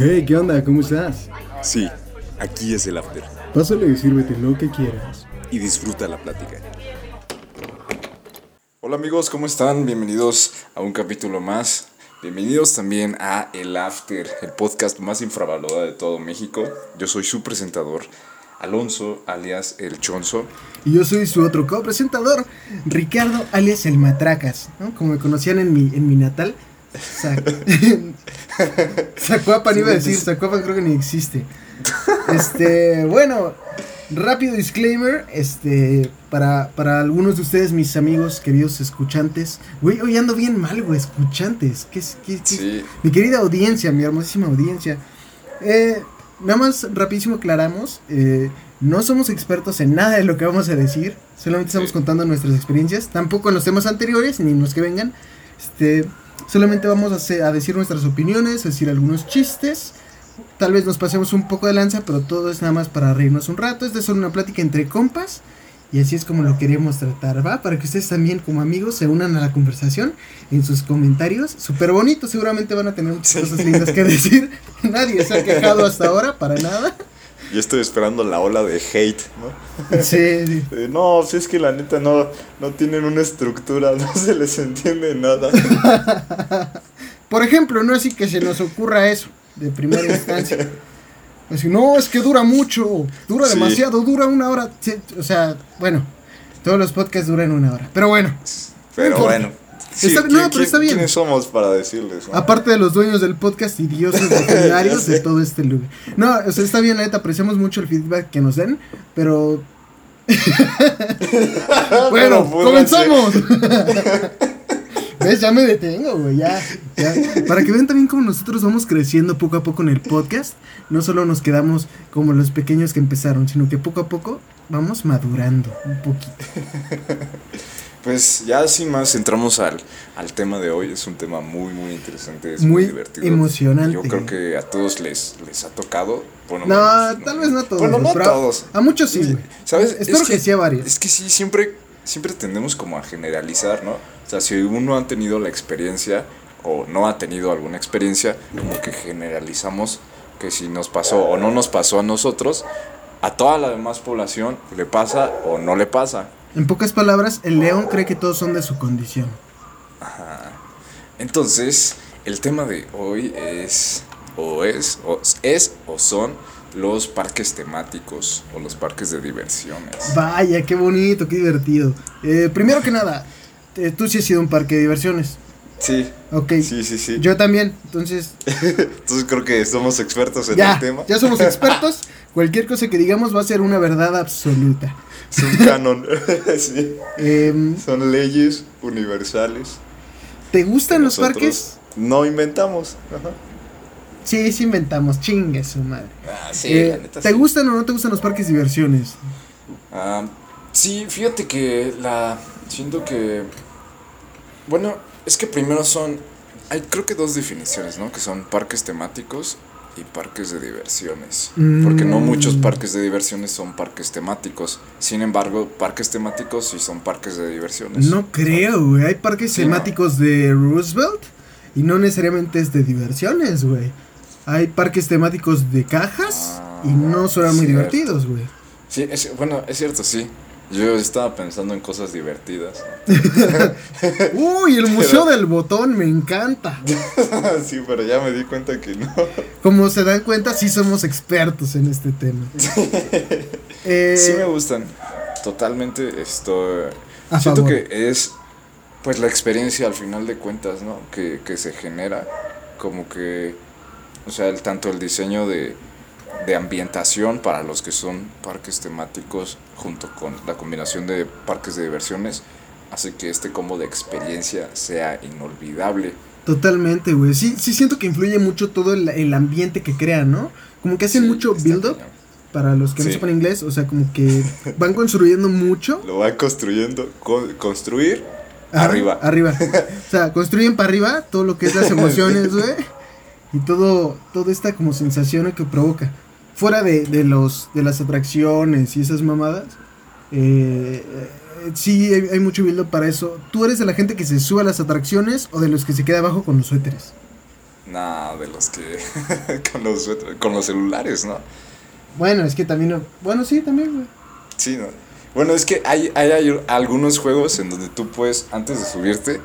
Hey, ¿qué onda? ¿Cómo estás? Sí, aquí es el after. Pásale y sírvete lo que quieras. Y disfruta la plática. Hola amigos, ¿cómo están? Bienvenidos a un capítulo más. Bienvenidos también a El After, el podcast más infravalorado de todo México. Yo soy su presentador, Alonso, alias El Chonzo. Y yo soy su otro copresentador, Ricardo, alias El Matracas, ¿no? Como me conocían en mi, en mi natal. Sac Zacuapan iba a decir, Zacuapan creo que ni existe. Este, bueno, rápido disclaimer, este, para, para algunos de ustedes, mis amigos, queridos escuchantes. Güey, hoy ando bien mal, güey, escuchantes. ¿Qué es? Qué, Sí. Mi querida audiencia, mi hermosísima audiencia. Eh, nada más rapidísimo aclaramos, eh, no somos expertos en nada de lo que vamos a decir, solamente estamos Sí. contando nuestras experiencias, tampoco en los temas anteriores, ni en los que vengan. Este, solamente vamos a, hacer- a decir nuestras opiniones, a decir algunos chistes. Tal vez nos pasemos un poco de lanza, pero todo es nada más para reírnos un rato. Esta es solo una plática entre compas. Y así es como lo queremos tratar, ¿va? Para que ustedes también como amigos se unan a la conversación en sus comentarios. Súper bonito, seguramente van a tener muchas cosas lindas que decir. Nadie se ha quejado hasta ahora, para nada. Yo estoy esperando la ola de hate, ¿no? Sí, sí. Eh, no, si es que la neta no, no tienen una estructura, no se les entiende nada. Por ejemplo, no así que se nos ocurra eso de primera instancia. Así, no, es que dura mucho, dura Sí. demasiado, dura una hora. Sí, o sea, bueno, todos los podcasts duran una hora. Pero bueno, Pero importa. Está- no, pero ¿quién- está bien. ¿Quiénes somos para decirles? no? aparte de los dueños del podcast y dioses veterinarios de todo este lugar. No, o sea, está bien, la neta, apreciamos mucho el feedback que nos den, pero... bueno, comenzamos. ¿Ves? Ya me detengo, güey, ya, ya. Para que vean también cómo nosotros vamos creciendo poco a poco en el podcast. No solo nos quedamos como los pequeños que empezaron, sino que poco a poco vamos madurando un poquito. Pues ya sin más entramos al, al tema de hoy. Es un tema muy, muy interesante. Es muy, Muy divertido. emocionante. Yo creo que a todos les, les ha tocado. Bueno, No, menos, tal vez no a todos. Bueno, no a todos. A muchos sí, güey. ¿Sabes? Espero Es que, sí a varios. Es que sí, siempre, siempre tendemos como a generalizar, ¿no? O sea, si uno ha tenido la experiencia o no ha tenido alguna experiencia, como que generalizamos que si nos pasó o no nos pasó a nosotros, a toda la demás población le pasa o no le pasa. En pocas palabras, el león cree que todos son de su condición. Entonces, el tema de hoy es o es o es o son los parques temáticos o los parques de diversiones. Vaya, qué bonito, qué divertido. Eh, primero que nada, eh, tú sí has sido un parque de diversiones. Sí, Ok. sí, sí, sí. Yo también, entonces Entonces creo que somos expertos en ya, el tema. ya somos expertos. Cualquier cosa que digamos va a ser una verdad absoluta. Es un canon. sí. Em, Son leyes universales. ¿Te gustan los parques? No inventamos. Ajá. Sí, sí inventamos, chingue su madre. Ah, Eh, ¿Te gustan o no te gustan los parques de diversiones? Ah, sí, fíjate que la. Siento que. Bueno, es que primero son. Hay creo que dos definiciones, ¿no? Que son parques temáticos y parques de diversiones. Porque no Mm. muchos parques de diversiones son parques temáticos. Sin embargo, parques temáticos sí son parques de diversiones. No creo, güey. Hay parques Sí, temáticos de Roosevelt y no necesariamente es de diversiones, güey. Hay parques temáticos de cajas Ah, y no suenan muy cierto. divertidos, güey. Sí, es, bueno, es cierto, sí. Yo estaba pensando en cosas divertidas. Uy, el Museo del Botón me encanta. sí, pero ya me di cuenta que no. Como se dan cuenta, sí somos expertos en este tema. Eh, Sí me gustan. Totalmente esto A siento favor. que es pues la experiencia al final de cuentas, ¿no? Que, que se genera como que o sea, el, tanto el diseño de, de ambientación para los que son parques temáticos junto con la combinación de parques de diversiones hace que este combo de experiencia sea inolvidable. Totalmente, güey. Sí, sí siento que influye mucho todo el, el ambiente que crean, ¿no? Como que hacen Sí, mucho build-up para los que no sepan inglés. O sea, como que van construyendo mucho. Lo van construyendo, con- construir Ajá, arriba. Arriba. O sea, construyen para arriba todo lo que es las emociones, güey. Y todo, toda esta como sensación que provoca. Fuera de, de los, de las atracciones y esas mamadas. Eh, eh, sí, hay, hay mucho build para eso. ¿Tú eres de la gente que se sube a las atracciones o de los que se queda abajo con los suéteres? Nah, de los que. con, los, con los celulares, ¿no? Bueno, es que también. Bueno, sí, también, güey. Sí, ¿no? Bueno, es que hay, hay, hay algunos juegos en donde tú puedes, antes de subirte,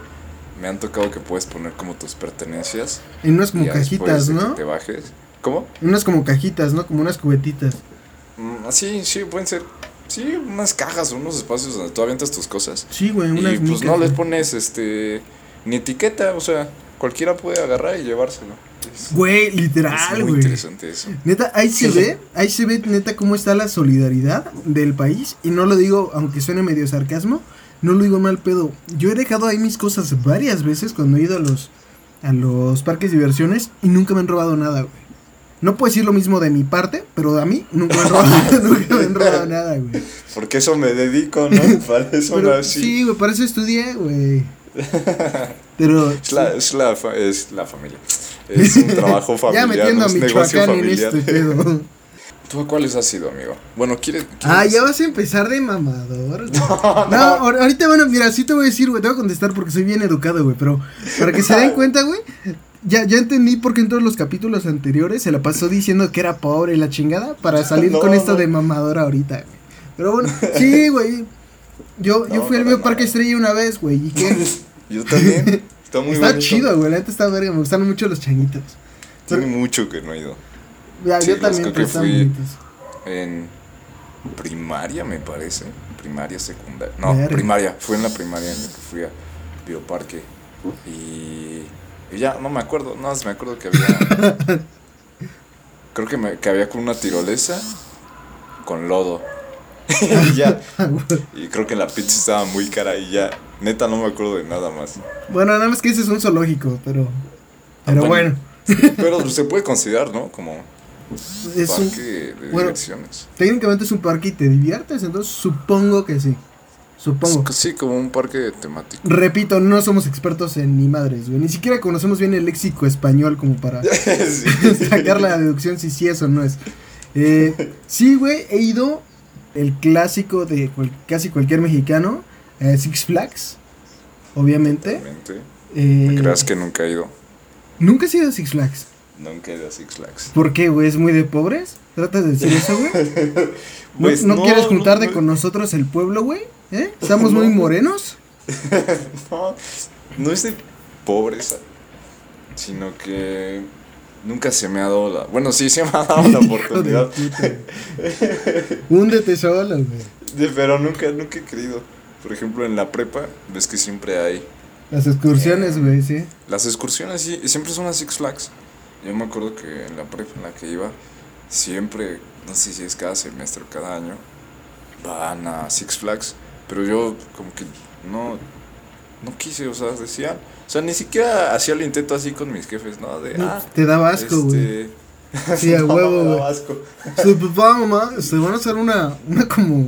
me han tocado que puedes poner como tus pertenencias. En unas como cajitas, ¿no? Que te bajes. ¿Cómo? Unas como cajitas, ¿no? Como unas cubetitas. Mm, sí, sí, pueden ser. Sí, unas cajas o unos espacios donde tú avientas tus cosas. Sí, güey, unas Y pues no les pones este ni etiqueta, o sea, cualquiera puede agarrar y llevárselo. Güey, literal, güey. Es muy interesante eso. Neta, ahí se ve, ahí se ve neta cómo está la solidaridad del país y no lo digo aunque suene medio sarcasmo, no lo digo mal pedo. Yo he dejado ahí mis cosas varias veces cuando he ido a los a los parques de diversiones y nunca me han robado nada, güey. No puedo decir lo mismo de mi parte, pero a mí nunca me han robado, nunca me han robado nada, güey. Porque eso me dedico, ¿no? Para eso pero, Sí, güey, para eso estudié, güey. Pero. Es la, es la, es la familia. Es un trabajo familiar. ya metiendo a Michoacán en este pedo. ¿Tú a cuáles has sido, amigo? Bueno, ¿quieres, Ah, ya vas a empezar de mamador. No, no, ahorita, bueno, mira, sí te voy a decir, güey, te voy a contestar porque soy bien educado, güey, pero para que se den cuenta, güey, ya, ya entendí por qué en todos los capítulos anteriores se la pasó diciendo que era pobre y la chingada para salir con esto de mamador ahorita, güey. Pero bueno, sí, güey. Yo, yo fui al mío Parque Estrella una vez, güey, ¿y qué? yo también. Está muy Está chido, güey, la neta está verga, me gustan mucho los changuitos. Tiene mucho que no he ido. Ya, yo también, que fui en primaria, me parece. Primaria, secundaria. No, primaria. Fue en la primaria en la que fui a Bioparque. Y, y ya, no me acuerdo. No, me acuerdo que había. creo que, me, que había con una tirolesa con lodo. y ya. Y creo que la pizza estaba muy cara y ya. Neta, no me acuerdo de nada más. Bueno, nada más que ese es un zoológico, pero. Pero bueno. pero se puede considerar, ¿no? Como. Es parque de diversiones. Técnicamente es un parque y te diviertes, entonces supongo que sí. Supongo. Sí, como un parque temático. Repito, no somos expertos en ni madres, güey. Ni siquiera conocemos bien el léxico español como para sacar la deducción si sí es o no es. Eh, sí, güey, he ido el clásico de casi cualquier mexicano, eh, Six Flags, obviamente. obviamente. Eh, creas que nunca he ido? ¿Nunca has ido a Six Flags? Nunca he ido a Six Flags. ¿Por qué, güey? ¿Es muy de pobres? ¿Tratas de decir eso, güey? Pues ¿No, quieres juntarte con nosotros el pueblo, güey? ¿Eh? ¿Estamos muy morenos? no, no es de pobreza, sino que nunca se me ha dado la... Bueno, sí se me ha dado la oportunidad. Húndete solo, güey. Pero nunca, nunca he querido. Por ejemplo, en la prepa, ves que siempre hay... Las excursiones, güey, sí. Las excursiones, sí, siempre son a Six Flags. Yo me acuerdo que en la prepa en la que iba, siempre, no sé si es cada semestre o cada año, van a Six Flags. Pero yo como que no, no quise, o sea, decía o sea, ni siquiera hacía el intento así con mis jefes, ¿no? De, ah, te daba asco, güey. Este... Sí, a huevo, güey. asco. Su papá, mamá, se van a hacer una, una como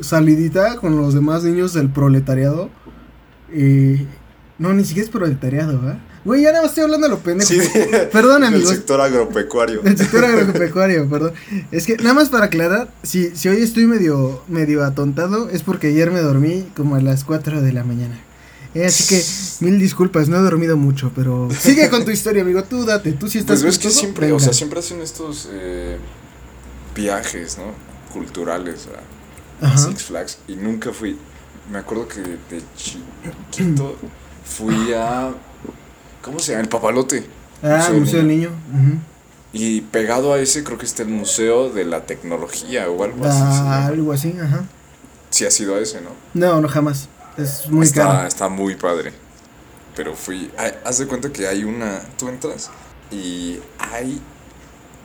salidita con los demás niños del proletariado. Y... No, ni siquiera es proletariado, ¿eh? Güey, ya nada más estoy hablando de lo pendejo. Sí, perdón, amigos. Del sector agropecuario. Del sector agropecuario, perdón. Es que nada más para aclarar, si, si hoy estoy medio, medio atontado, es porque ayer me dormí como a las 4 de la mañana. Eh, así que mil disculpas, no he dormido mucho, pero sigue con tu historia, amigo. Tú date, tú sí estás. Pues ves que siempre, o sea, siempre hacen estos eh, viajes, ¿no? Culturales a, Six Flags y nunca fui. Me acuerdo que de chiquito fui a ¿cómo se llama? El Papalote. Ah, Museo, Museo del Niño. Y pegado a ese creo que está el Museo de la Tecnología o algo así. Ah, algo así, ajá. Sí ha sido a ese, ¿no? No, no jamás. Es muy está, caro. Está muy padre. Pero fui. Haz de cuenta que hay una. Tú entras y hay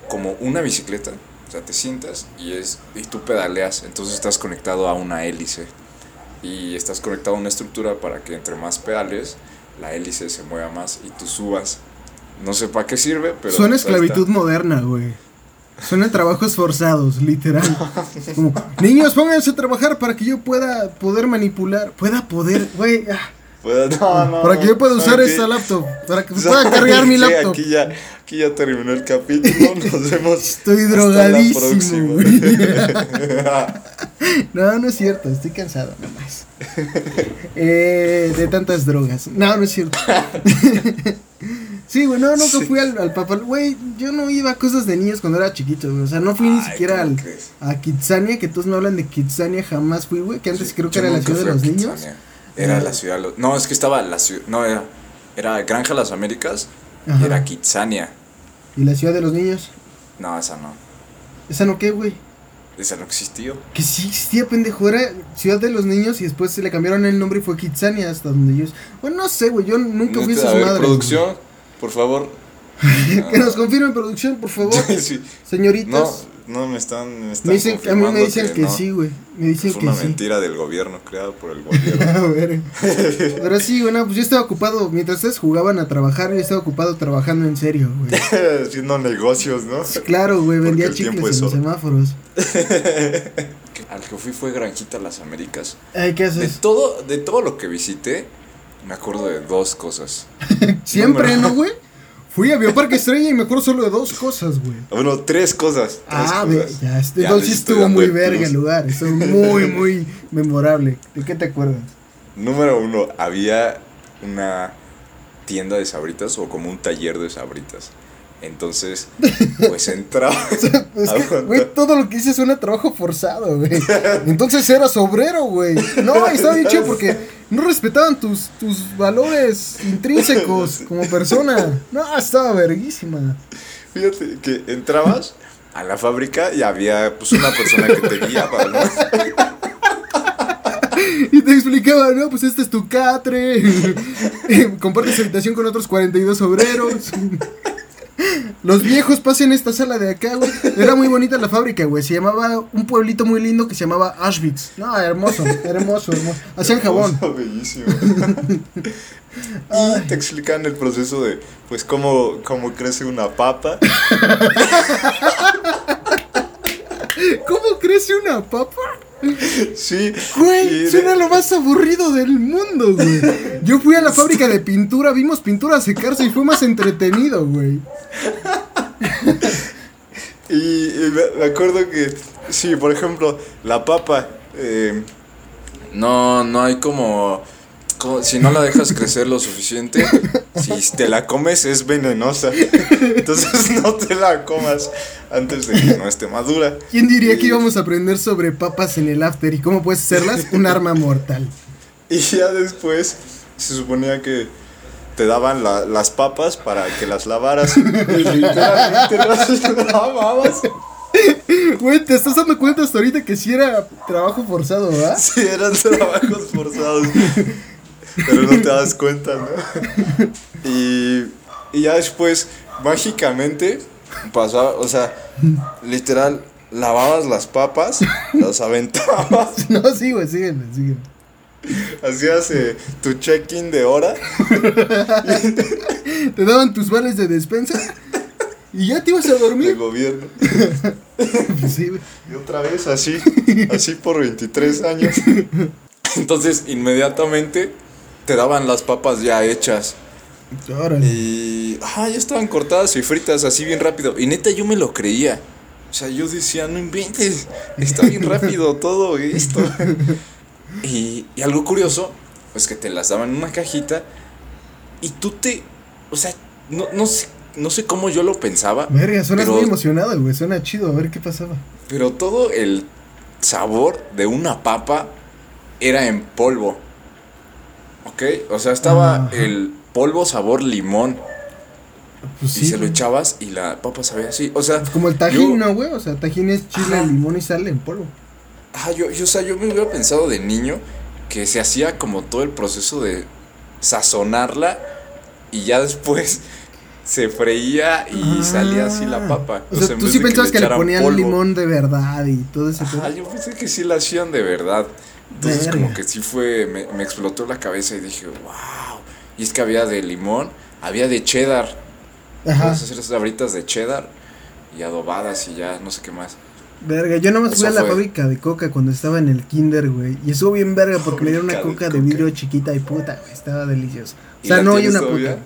como una bicicleta. O sea, te sientas y es y tú pedaleas. Entonces estás conectado a una hélice. Y estás conectado a una estructura para que entre más pedales, la hélice se mueva más y tú subas. No sé para qué sirve, pero. Suena esclavitud moderna, güey. Suena trabajos forzados, literal. Como, niños, pónganse a trabajar para que yo pueda poder manipular. Pueda poder, güey. Ah. para que yo pueda usar esta laptop. Para que pueda cargar mi laptop. Aquí ya, aquí ya terminó el capítulo. Nos vemos. Estoy drogadísimo. no, no es cierto. Estoy cansado nomás. Eh, de tantas drogas. No, no es cierto. Sí, güey, no, nunca fui al, al papal. Güey, yo no iba a cosas de niños cuando era chiquito, güey. O sea, no fui ni siquiera ¿cómo al, crees? a Kitsania, que todos me hablan de Kitsania, jamás fui, güey. Que antes Sí, creo que era la nunca ciudad de los niños. Era Eh, la ciudad de los... No, es que estaba la ciudad... No, era... Era Granja Las Américas Ajá. y era Kitsania. Y la ciudad de los niños. No, esa no. ¿Esa no qué, güey? Esa no existió. Que sí existía, pendejo. Era Ciudad de los Niños y después se le cambiaron el nombre y fue Kitsania hasta donde ellos. Bueno, no sé, güey. Yo nunca Neta, esas madres. producción, por favor. Que nos confirmen, producción, por favor. Sí. Señoritas. No, no me están, me están me dicen, a mí me dicen que, no. sí, güey. Me dicen Fue que una sí. mentira del gobierno, creado por el gobierno. A ver. Pero sí, bueno, pues yo estaba ocupado. Mientras ustedes jugaban a trabajar, yo estaba ocupado trabajando en serio, güey. Haciendo negocios, ¿no? Claro, güey, vendía chicles es en semáforos. Al que fui fue Granjita Las Américas. Ay, ¿qué De haces? todo, de todo lo que visité, me acuerdo de dos cosas. Siempre, ¿no, güey? Fui a Bioparque Estrella y me acuerdo solo de dos cosas, güey. Bueno, tres cosas. tres Ah, cosas. ya, este, Ya entonces estuvo muy verga el lugar. Estuvo muy, muy memorable. ¿De qué te acuerdas? Número uno, había una tienda de sabritas o como un taller de sabritas. Entonces, pues entraba. Es que, Aguanta. güey, todo lo que hice suena trabajo forzado, güey. Entonces eras obrero, güey. No, estaba bien chido porque no respetaban tus, tus valores intrínsecos como persona. No, estaba verguísima. Fíjate que entrabas a la fábrica y había pues una persona que te guiaba, ¿no? Y te explicaba, no, pues este es tu catre. Compartes habitación con otros 42 obreros. Los viejos pasen esta sala de acá, güey. Era muy bonita la fábrica, güey. Se llamaba un pueblito muy lindo que se llamaba Auschwitz. No, hermoso, hermoso, hermoso. Hacían jabón. Bellísimo. y te explican el proceso de, pues, cómo, cómo crece una papa. ¿Cómo crece una papa? Sí. Güey, suena lo más aburrido del mundo, güey. Yo fui a la fábrica de pintura, vimos pintura secarse y fue más entretenido, güey. Y, y me, acuerdo que, sí, por ejemplo, la papa, eh, no, no hay como- si no la dejas crecer lo suficiente, si te la comes es venenosa. Entonces no te la comas antes de que no esté madura. ¿Quién diría Y- que íbamos a aprender sobre papas en el after y cómo puedes hacerlas un arma mortal? Y ya después se suponía que te daban la- las papas para que las lavaras. Y literalmente las lavabas. Güey, te estás dando cuenta hasta ahorita que sí era trabajo forzado, ¿verdad? Sí, eran trabajos forzados. Pero no te das cuenta, ¿no? Y, y ya después, mágicamente, pasaba, o sea, literal, lavabas las papas, las aventabas, No, sí, güey, síguele, síguele. hacías eh, tu check-in de hora Te daban tus vales de despensa y ya te ibas a dormir. gobierno. Pues sí. Y otra vez así, así por 23 años. Entonces, inmediatamente te daban las papas ya hechas. Y. Ah, ya estaban cortadas y fritas así bien rápido. Y neta, yo me lo creía. O sea, yo decía, no inventes. Está bien rápido todo esto. Y, y algo curioso, pues que te las daban en una cajita. Y tú te. O sea, no, no sé. No sé cómo yo lo pensaba. Verga, suenas pero- muy emocionado, güey. Suena chido, a ver qué pasaba. Pero todo el sabor de una papa era en polvo. ¿Ok? O sea, estaba el polvo sabor limón. Pues y sí. se lo echabas y la papa sabía así. O sea, Pues como el tajín, yo- ¿no, güey? O sea, tajín es chile, limón y sal en polvo. ah, yo, yo, o sea, yo me hubiera pensado de niño que se hacía como todo el proceso de sazonarla y ya después se freía y Ah. salía así la papa. O sea, tú sí que pensabas que le ponían polvo. limón de verdad y todo ese pedo. yo pensé que sí la hacían de verdad. Entonces Verga. como que sí fue, me, me explotó la cabeza y dije, wow. Y es que había de limón, había de cheddar. Ajá. Puedes hacer sabritas de cheddar y adobadas y ya, no sé qué más. Verga, yo nomás fui a la fue. fábrica de coca cuando estaba en el kinder, güey. Y estuvo bien verga porque me dieron una coca de coca. vidrio chiquita y puta, güey. Estaba delicioso. O ¿Y sea, no hay una todavía? puta.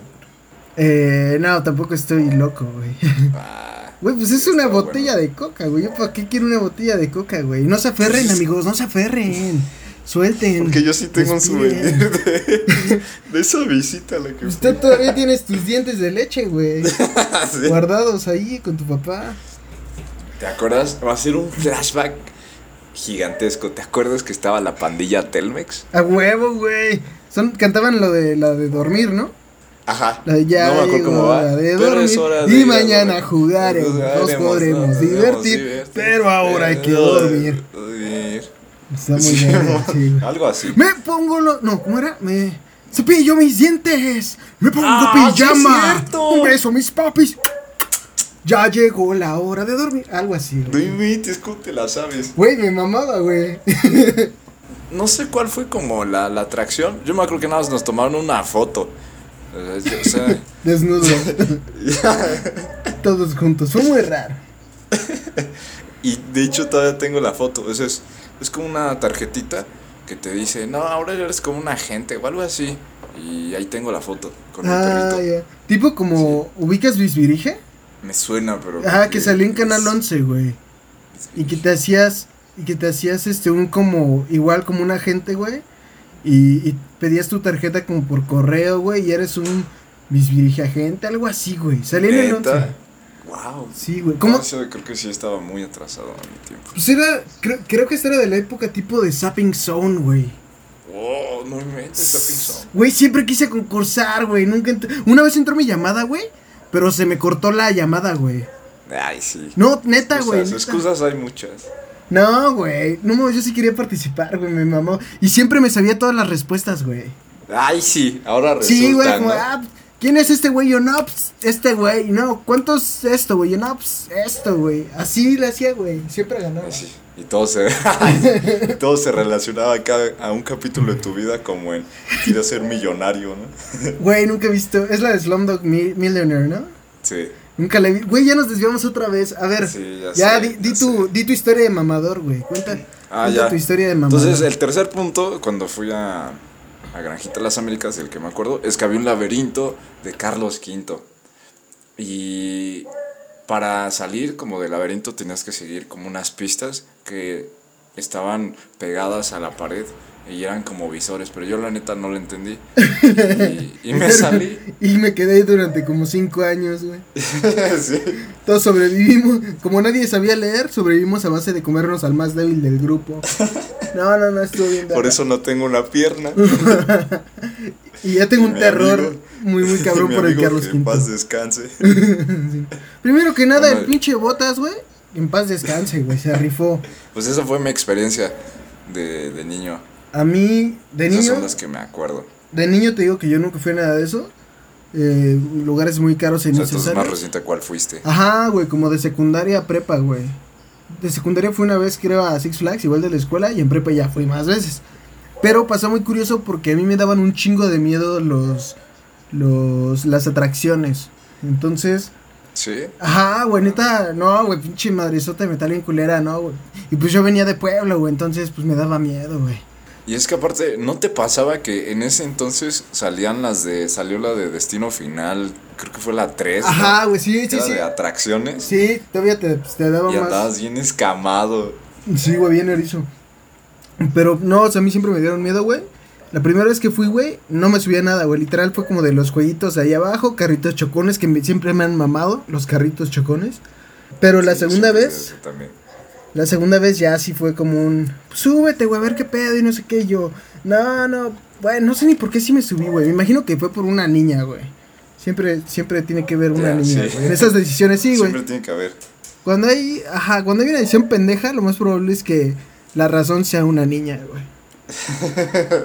Eh, no, tampoco estoy loco, güey. Ah, Güey, pues es una botella de coca, güey. ¿Yo para qué quiero una botella de coca, güey? No se aferren, amigos, no se aferren. Suelten. Porque yo sí tengo un souvenir de, de esa visita a la que Usted todavía tienes tus dientes de leche, güey. fui. Sí. Guardados ahí con tu papá. ¿Te acuerdas? Va a ser un flashback gigantesco. ¿Te acuerdas que estaba la pandilla Telmex? A huevo, güey. Son, cantaban lo de la de dormir, ¿no? Ajá. Ya no me acuerdo cómo va. de pero dormir. es hora de y mañana dormir. jugaremos, nos podremos nos divertir, divertir, pero ahora hay que pero dormir. dormir. Está muy Sí, bien. Algo así. Me pongo lo. No, ¿cómo era? Me. Cepillo mis dientes. Me pongo Ah, sí es pijama. cierto. Un beso, mis papis. Ya llegó la hora de dormir. Algo así, No inventes, ¿cómo te la sabes? Güey, me mamaba, güey. No sé cuál fue como la, la atracción. Yo me acuerdo que nada más nos tomaron una foto. O sea, Desnudo. Todos juntos. Fue muy raro. y de hecho todavía tengo la foto. Eso es, es como una tarjetita que te dice, no, ahora eres como un agente o algo así. Y ahí tengo la foto con el Ah, perrito. ya. Tipo como. ¿Ubicas Luis Virige? Me suena, pero. Ah, que salió en Canal 11, güey. Y que te hacías. Y que te hacías este un como. Igual como un agente, güey. Y, y pedías tu tarjeta como por correo, güey. Y eres un Miss Virige agente, algo así, güey. Salió en el 11. ¿Neta? Wow. Sí, güey. ¿Cómo? No, creo que sí estaba muy atrasado a mi tiempo. Pues era. Creo, creo que esta era de la época tipo de Zapping Zone, güey. Oh, no inventes esa pinzón. Güey, siempre quise concursar, güey. Nunca Una vez entró mi llamada, güey. Pero se me cortó la llamada, güey. Ay, sí. No, neta, güey. Excusas hay muchas. No, güey. No, yo sí quería participar, güey. Me mamó. Y siempre me sabía todas las respuestas, güey. Ay, sí, ahora resulta, Sí, güey. Como, ¿no? ah, ¿quién es este güey? Yo, no, pues, este güey. No, ¿cuánto es esto, güey? Yo, no, pues, esto, güey. Así le hacía, güey. Siempre ganaba. Sí. Y todo se, y todo se relacionaba acá a un capítulo de tu vida como en quiero ser millonario, ¿no? Güey, nunca he visto. Es la de Slumdog Mi- Millionaire, ¿no? Sí. Nunca la vi. Güey, ya nos desviamos otra vez. A ver. Sí, ya ya, sé, di, di ya tu, sé. di tu historia de mamador, güey. Cuenta, Ah, cuenta ya. tu historia de mamador. Entonces, el tercer punto, cuando fui a, a Granjita de las Américas, el que me acuerdo, es que había un laberinto de Carlos V. Y para salir como del laberinto tenías que seguir como unas pistas que estaban pegadas a la pared y eran como visores, pero yo la neta no lo entendí. Y, y me salí. Y me quedé durante como cinco años, güey. Sí. Todos sobrevivimos. Como nadie sabía leer, sobrevivimos a base de comernos al más débil del grupo. No, no, no, estuvo bien. Por eso no tengo una pierna. Y ya tengo Y un terror amigo- muy, muy cabrón por el Carlos que en paz descanse. Primero que nada, el pinche Botas, güey. En paz descanse, güey. Se rifó. Pues esa fue mi experiencia de, de niño. A mí, de Esas niño, son las que me acuerdo. de niño te digo que yo nunca fui a nada de eso. Eh, lugares muy caros e O sea, más innecesarios. reciente, ¿cuál fuiste? Ajá, güey, como de secundaria a prepa, güey. De secundaria fui una vez, creo, a Six Flags, igual de la escuela, y en prepa ya fui más veces. Pero pasó muy curioso porque a mí me daban un chingo de miedo los, los, las atracciones. Entonces, Sí. ajá, güey, neta, no, güey, pinche madresota de metal bien culera, no, güey. Y pues yo venía de pueblo, güey, entonces pues me daba miedo, güey. Y es que aparte, ¿no te pasaba que en ese entonces salían las de. Salió la de Destino Final, creo que fue la 3. Ajá, güey, sí, sí, sí. de atracciones. Sí, todavía te, pues, te daba y más. andabas bien escamado. Sí, güey, bien erizo. Pero no, o sea, a mí siempre me dieron miedo, güey. La primera vez que fui, güey, no me subía nada, güey. Literal fue como de los jueguitos ahí abajo, carritos chocones que me- siempre me han mamado, los carritos chocones. Pero la segunda vez, también. La segunda vez ya sí fue como un, súbete, güey, a ver qué pedo y no sé qué. Y yo, no, no, güey, no sé ni por qué sí me subí, güey. Me imagino que fue por una niña, güey. Siempre, siempre tiene que ver una niña, sí. güey. En esas decisiones, sí, güey. Siempre tiene que haber. Cuando hay, ajá, cuando hay una decisión pendeja, lo más probable es que la razón sea una niña, güey.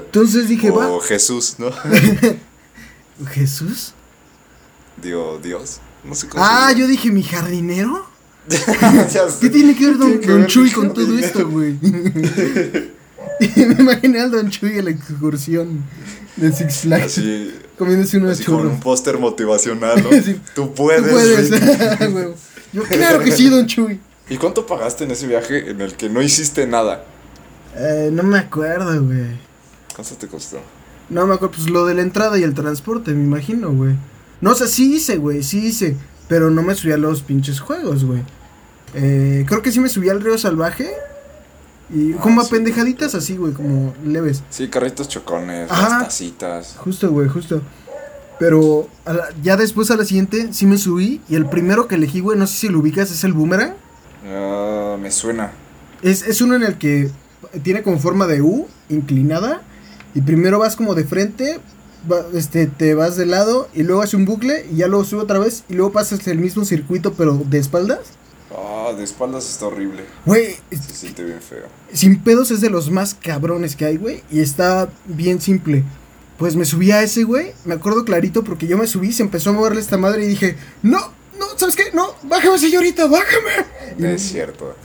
Entonces dije, va, O Jesús, ¿no? Jesús. Digo, Dios. No sé cómo Ah, yo dije, ¿mi jardinero? ¿Qué tiene que ver Don, Tiene que don ver Chuy con todo esto, güey? me imaginé al Don Chuy en la excursión de Six Flags, Así, comiéndose unos así churros. un póster motivacional, ¿no? Sí. Tú puedes. Tú puedes, güey. Yo, claro que sí, Don Chuy. ¿Y cuánto pagaste en ese viaje en el que no hiciste nada? Eh, no me acuerdo, güey. ¿Cuánto te costó? No me acuerdo, pues lo de la entrada y el transporte, me imagino, güey. No, o sea, sí hice, güey, sí hice. Pero no me subí a los pinches juegos, güey. Eh, creo que sí me subí al río salvaje. Y Ah, como a sí, pendejaditas así, güey, como leves. Sí, carritos chocones, Ajá. las tacitas. Justo, güey, justo. Pero a la- ya después a la siguiente sí me subí y el primero que elegí, güey, no sé si lo ubicas, es el boomerang. Ah, me suena. Es, es uno en el que tiene como forma de U, inclinada, y primero vas como de frente, va- este, te vas de lado y luego hace un bucle y ya luego sube otra vez y luego pasas el mismo circuito pero de espaldas. Ah, de espaldas está horrible. Güey, Se siente bien feo. sin pedos es de los más cabrones que hay, güey, y está bien simple. Pues me subí a ese, güey, me acuerdo clarito porque yo me subí, se empezó a moverle esta madre y dije, no, no, ¿sabes qué? No, bájame señorita, bájame. Y- Es cierto.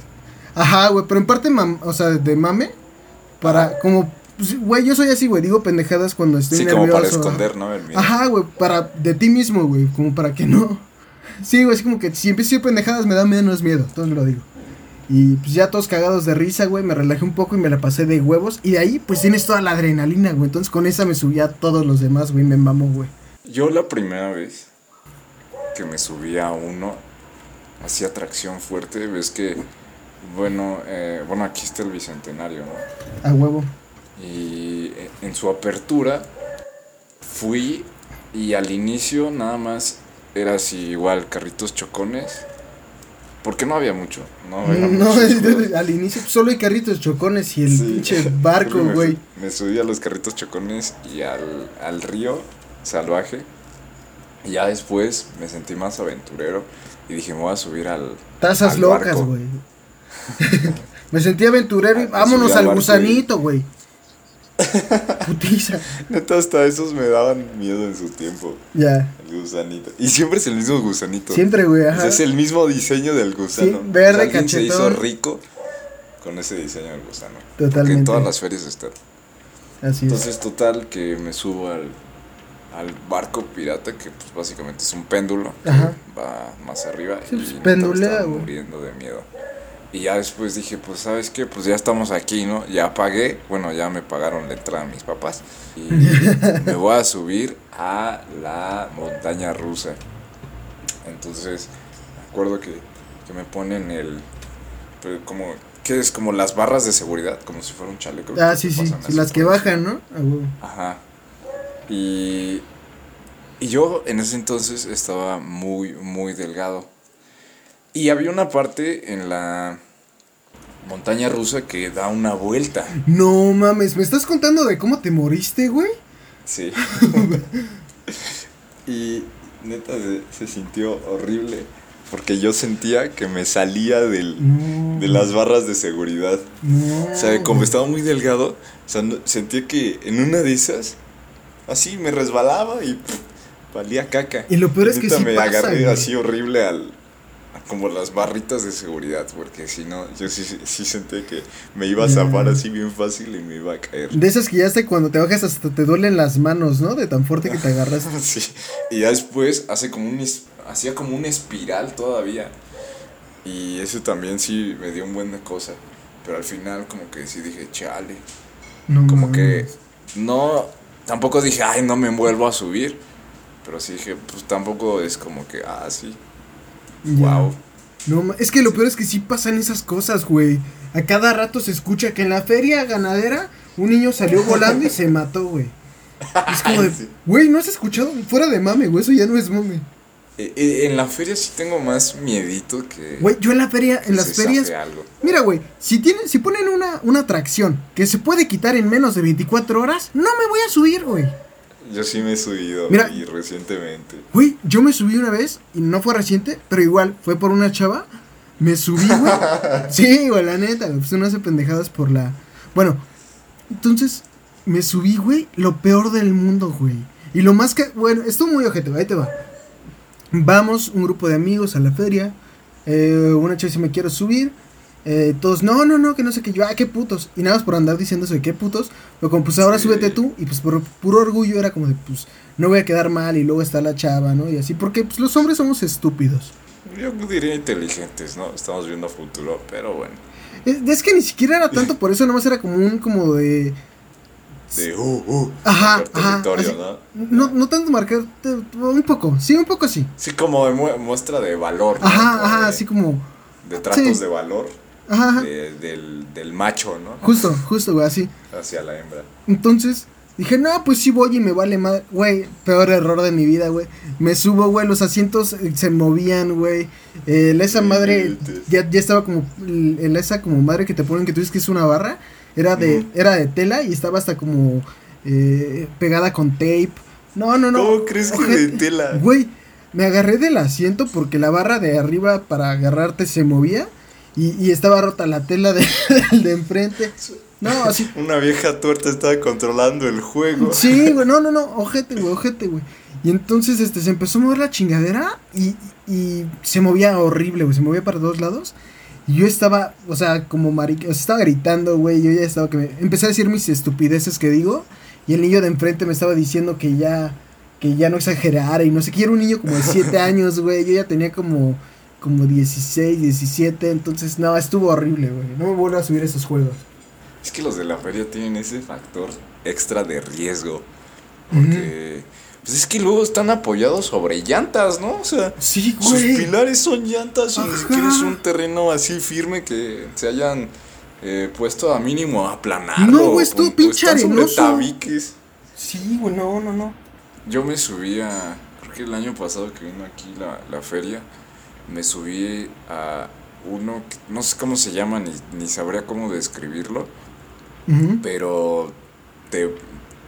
Ajá, güey, pero en parte, mam- o sea, de mame, para, como, güey, yo soy así, güey, digo pendejadas cuando estoy Sí, nervioso. como para esconder, ¿no? El miedo. Ajá, güey, para, de ti mismo, güey, como para que no. Sí, güey, es como que si empiezo a pendejadas me da menos miedo, entonces lo digo. Y pues ya todos cagados de risa, güey, me relajé un poco y me la pasé de huevos. Y de ahí, pues tienes toda la adrenalina, güey. Entonces con esa me subí a todos los demás, güey, me mamó, güey. Yo la primera vez que me subí a uno, hacía tracción fuerte, ves que, bueno, eh, bueno, aquí está el Bicentenario, ¿no? A huevo. Y eh, en su apertura fui y al inicio nada más era así igual, carritos chocones, porque no había mucho, no había No, al inicio solo hay carritos chocones y el Sí. pinche barco, güey. Me subí a los carritos chocones y al, al río salvaje. Y ya después me sentí más aventurero y dije, me voy a subir al. Tazas al locas, barco". güey. Me sentí aventurero y vámonos al gusanito, güey. Putiza. Neta, hasta esos me daban miedo en su tiempo. Ya. El gusanito. Y siempre es el mismo gusanito. Siempre, güey, O sea, ajá. es el mismo diseño del gusano. Sí, verde, O sea, alguien se hizo rico con ese diseño del gusano. Porque Totalmente. en todas las ferias está. Así es. Entonces, total, que me subo al, al barco pirata, que pues básicamente es un péndulo, que Ajá. va más arriba. Sí, pues, y neta, pendulea, güey. muriendo de miedo. Y ya después dije, pues, ¿sabes qué? Pues ya estamos aquí, ¿no? Ya pagué, bueno, ya me pagaron la entrada a mis papás. Y me voy a subir a la montaña rusa. Entonces, me acuerdo que, que me ponen el. pero como. que es? Como las barras de seguridad, como si fuera un chaleco. Ah, sí, sí. sí, las que bajan, ¿no? Ajá. Y, y yo en ese entonces estaba muy, muy delgado. Y había una parte en la montaña rusa que da una vuelta. No mames, ¿me estás contando de cómo te moriste, güey? Sí. y neta se, se sintió horrible porque yo sentía que me salía del, No. de las barras de seguridad. No. O sea, como estaba muy delgado, o sea, no- sentía que en una de esas, así me resbalaba y pff, valía caca. Y lo peor es que sí me pasa, agarré güey. así horrible al como las barritas de seguridad, porque si no, yo sí, sí sentí que me iba a zafar así bien fácil y me iba a caer. De esas que ya hasta cuando te bajas hasta te duelen las manos, ¿no? De tan fuerte que te agarras. Sí. Y ya después hace como un hacía como una espiral todavía. Y eso también sí me dio un buen de cosa. Pero al final como que sí dije, chale. No Como que no, tampoco dije, ay, no me vuelvo a subir. Pero sí dije, pues tampoco es como que, ah, sí, Ya. wow. No, es que lo peor es que sí pasan esas cosas, güey. A cada rato se escucha que en la feria ganadera un niño salió volando y se mató, güey. Es como de, güey, ¿no has escuchado? Fuera de mame, güey, eso ya no es mame. Eh, eh, en la feria sí tengo más miedito que... Güey, yo en la feria, en las ferias, algo. mira, güey, si tienen, si ponen una, una atracción que se puede quitar en menos de 24 horas, no me voy a subir, güey. Yo sí me he subido Mira. y recientemente. Güey, yo me subí una vez y no fue reciente, pero igual fue por una chava. Me subí, güey. sí, güey, la neta, pues uno hace pendejadas por la. Bueno, entonces me subí, güey, lo peor del mundo, güey. Y lo más que. Bueno, estuvo muy ojete, ahí te va. Vamos, un grupo de amigos a la feria. eh, una chava dice, me quiero subir. Eh, todos, no, no, no, que no sé qué. Yo, ah, qué putos. Y nada más por andar diciendo eso de qué putos. Pero como, pues ahora Sí. súbete tú. Y pues por puro orgullo era como de, pues no voy a quedar mal. Y luego está la chava, ¿no? Y así, porque pues los hombres somos estúpidos. Yo diría inteligentes, ¿no? Estamos viendo futuro, pero bueno. Es, es que ni siquiera era tanto por eso, nomás era como un, como de. De, uh, uh. Ajá, así. ¿no? No, no tanto marcar, un poco, sí, un poco sí. Sí, como de mu- muestra de valor. Ajá, ajá, de- así como. De tratos sí. de valor. Ajá, ajá. de- del, del macho, ¿no? Justo, justo, güey, así. Hacia la hembra. Entonces dije, no, pues sí voy y me vale madre. Güey, peor error de mi vida, güey. Me subo, güey, los asientos eh, se movían, güey. Eh, esa madre ya, ya estaba como. El, esa como madre que te ponen que tú dices que es una barra. Era de, era de tela y estaba hasta como eh, pegada con tape. No, no, no. ¿Cómo crees que de tela? Güey, me agarré del asiento porque la barra de arriba para agarrarte se movía. Y, y estaba rota la tela de, de enfrente. No, así, Una vieja tuerta estaba controlando el juego. Sí, güey, no, no, no, ojete, güey, ojete, güey. Y entonces, este, se empezó a mover la chingadera y, y se movía horrible, güey, se movía para todos lados. Y yo estaba, o sea, como marica, o sea, estaba gritando, güey, yo ya estaba que me... Empecé a decir mis estupideces que digo y el niño de enfrente me estaba diciendo que ya, que ya no exagerara y no sé qué, era un niño como de 7 años, güey, yo ya tenía como, como 16, 17, entonces, no, estuvo horrible, güey, no me vuelvo a subir esos juegos. Es que los de la feria tienen ese factor extra de riesgo. Porque. Pues es que luego están apoyados sobre llantas, ¿no? O sea, Sí, sus güey. pilares son llantas y ni Ajá. siquiera es un terreno así firme que se hayan eh, puesto a mínimo a aplanarlo. No, güey, es todo Punto. pinche arenoso. tabiques. Sí, güey, no, no, no. Yo me subí a. Creo que el año pasado que vino aquí la, la feria, me subí a uno no sé cómo se llama ni, ni sabría cómo describirlo, pero te,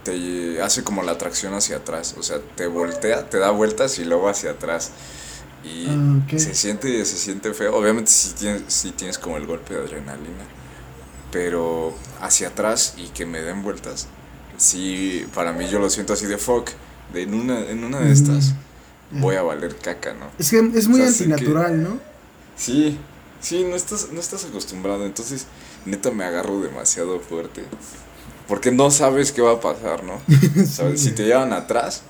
te hace como la atracción hacia atrás. O sea, te voltea, te da vueltas y luego hacia atrás. Y Ah, se siente, se siente feo. Obviamente sí tienes, sí tienes como el golpe de adrenalina. Pero hacia atrás y que me den vueltas. Sí, para mí yo lo siento así de fuck. De en una, en una de estas. Voy a valer caca, ¿no? Es que es muy O sea, sí antinatural, ¿no? Sí, sí, no estás, no estás acostumbrado. Entonces, neta me agarro demasiado fuerte. Porque no sabes qué va a pasar, ¿no? ¿Sabes? si te llevan atrás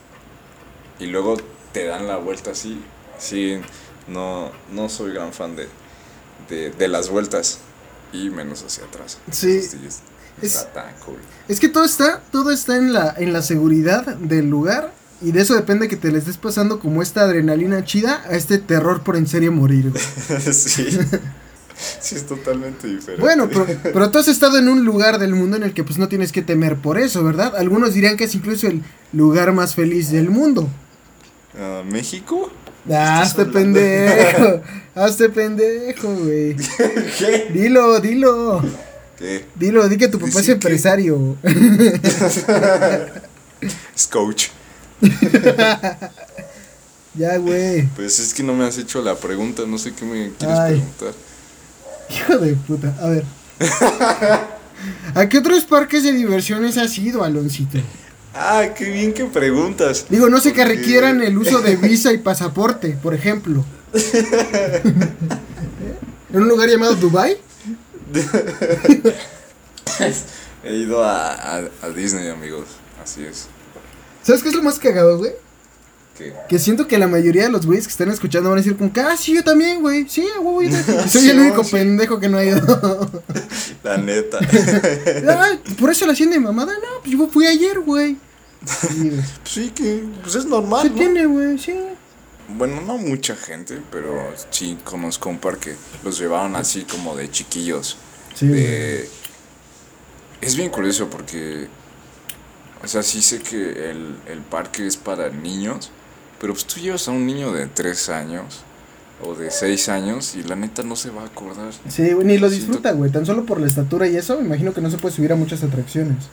y luego te dan la vuelta así, sí, no, no soy gran fan de, de, de las vueltas y menos hacia atrás. Sí. Es- está tan cool. Es que todo está, todo está en la, en la seguridad del lugar. Y de eso depende que te le estés pasando como esta adrenalina chida a este terror por en serio morir, güey. sí. Sí, es totalmente diferente. Bueno, pero, pero tú has estado en un lugar del mundo en el que pues no tienes que temer por eso, ¿verdad? Algunos dirían que es incluso el lugar más feliz del mundo. Ah, ¿México? Ah, ¿Estás hazte pendejo. Hazte pendejo, güey. ¿Qué? Dilo, dilo. ¿Qué? Dilo, di que tu papá es empresario. Es coach. ya, güey. Pues es que no me has hecho la pregunta, no sé qué me quieres Ay. preguntar. Hijo de puta. A ver. ¿A qué otros parques de diversiones has ido, Aloncito? Ah, qué bien que preguntas. Digo, no sé que Porque- requieran el uso de visa y pasaporte, por ejemplo. ¿En un lugar llamado Dubai? He ido a, a, a Disney, amigos. Así es. ¿Sabes qué es lo más cagado, güey? Que Que siento que la mayoría de los güeyes que están escuchando van a decir como que, ah, sí, yo también, güey. Sí, a huevo, yo también". Y Soy Sí, el único sí. pendejo que no ha ido. la neta. Ay, por eso la hacienda de mamada, no, pues yo fui ayer, güey. Sí, güey. sí, que pues es normal. Se ¿no? tiene, güey, sí. Bueno, no mucha gente, pero sí conozco un par que los llevaron así como de chiquillos. Sí, güey. de- Es bien curioso porque, o sea, sí sé que el, el parque es para niños, pero pues tú llevas a un niño de 3 años o de 6 años y la neta no se va a acordar. Sí, güey, ni lo disfruta, güey. Tan solo por la estatura y eso, me imagino que no se puede subir a muchas atracciones.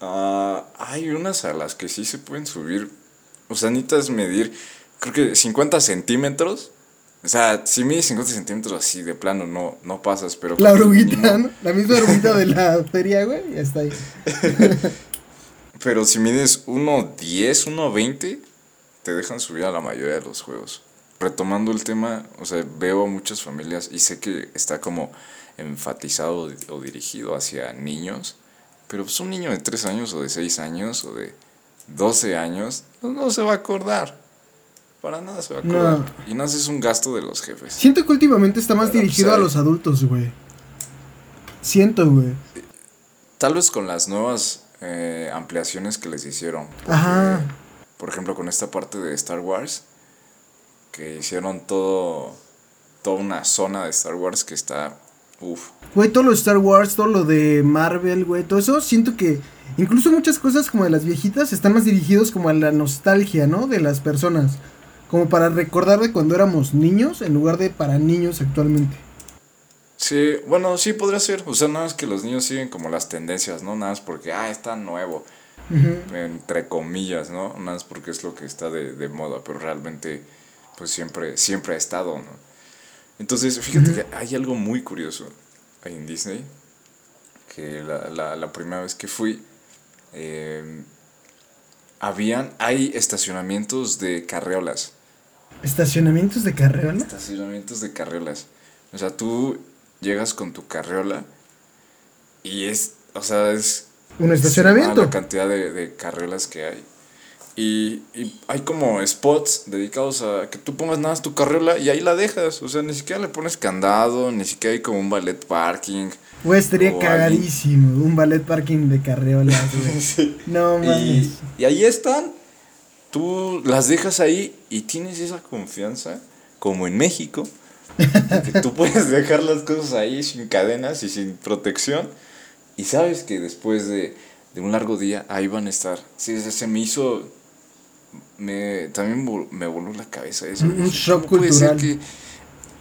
Ah, hay unas a las que sí se pueden subir, o sea, necesitas medir, creo que 50 centímetros. O sea, si mides 50 centímetros así de plano, no, no pasas, pero... La oruguita, ¿no? La misma oruguita de la feria, güey, ya está ahí. Pero si mides 1.10, 1.20, te dejan subir a la mayoría de los juegos. Retomando el tema, o sea, veo a muchas familias y sé que está como enfatizado o dirigido hacia niños, pero pues un niño de 3 años o de 6 años o de 12 años no, no se va a acordar. Para nada se va a No. acordar. Y no es un gasto de los jefes. Siento que últimamente está más Pero, dirigido pues, a los adultos, güey. Siento, güey. Tal vez con las nuevas eh, ampliaciones que les hicieron. porque, Ajá. Por ejemplo, con esta parte de Star Wars, que hicieron todo, toda una zona de Star Wars que está Uf. Güey, todo lo de Star Wars, todo lo de Marvel, güey, todo eso, siento que incluso muchas cosas como de las viejitas están más dirigidos como a la nostalgia, ¿no? De las personas. Como para recordar de cuando éramos niños en lugar de para niños actualmente. Sí, bueno, sí podría ser. O sea, nada más que los niños siguen como las tendencias, ¿no? Nada más porque, ah, está nuevo. Entre comillas, ¿no? Nada más porque es lo que está de, de moda, pero realmente, pues siempre, siempre ha estado, ¿no? Entonces, fíjate que hay algo muy curioso ahí en Disney. Que la, la, la primera vez que fui, eh, habían, hay estacionamientos de carreolas. Estacionamientos de carrera, ¿no? Estacionamientos de carriolas. O sea, tú llegas con tu carriola y es, o sea, es... Un es estacionamiento. La cantidad de, de carriolas que hay. Y, y hay como spots dedicados a que tú pongas nada más tu carriola y ahí la dejas. O sea, ni siquiera le pones candado, ni siquiera hay como un ballet parking. Güey, estaría cagadísimo. Un ballet parking de carreolas, güey. No mames. Y, y ahí están. Tú las dejas ahí y tienes esa confianza, como en México, de que tú puedes dejar las cosas ahí sin cadenas y sin protección. Y sabes que después de, de un largo día ahí van a estar. Sí, se, se me hizo. Me, también me voló la cabeza eso. Un- shock ¿cómo puede ser cultural.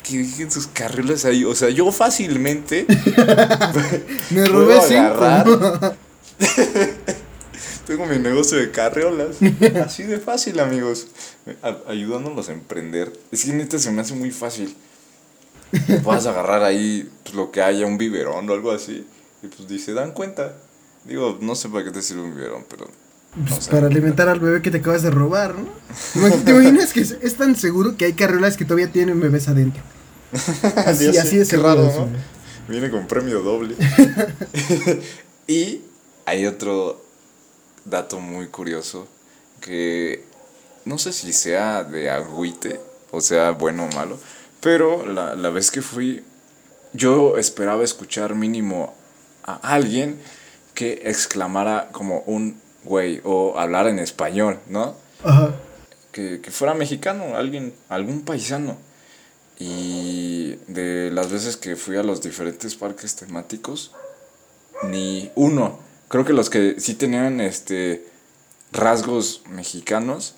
que, que dejen sus carriles ahí? O sea, yo fácilmente Me robé agarrar. cinco. Tengo mi negocio de carriolas. Así de fácil, amigos. Ayudándolos a emprender. Es que neta se me hace muy fácil. Vas a agarrar ahí pues, lo que haya, un biberón o algo así. Y pues dice, dan cuenta. Digo, no sé para qué te sirve un biberón, pero. Pues para alimentar al bebé que te acabas de robar, ¿no? ¿Te imaginas que es, es tan seguro que hay carreolas que todavía tienen bebés adentro? Así, Ya sé, así de seguro raro, ¿no? Viene con premio doble. y hay otro dato muy curioso que no sé si sea de agüite o sea bueno o malo, pero la, la vez que fui yo esperaba escuchar mínimo a alguien que exclamara como un güey o hablar en español, ¿no? Ajá. que, que fuera mexicano, alguien, algún paisano. Y de las veces que fui a los diferentes parques temáticos, ni uno. Creo que los que sí tenían este rasgos mexicanos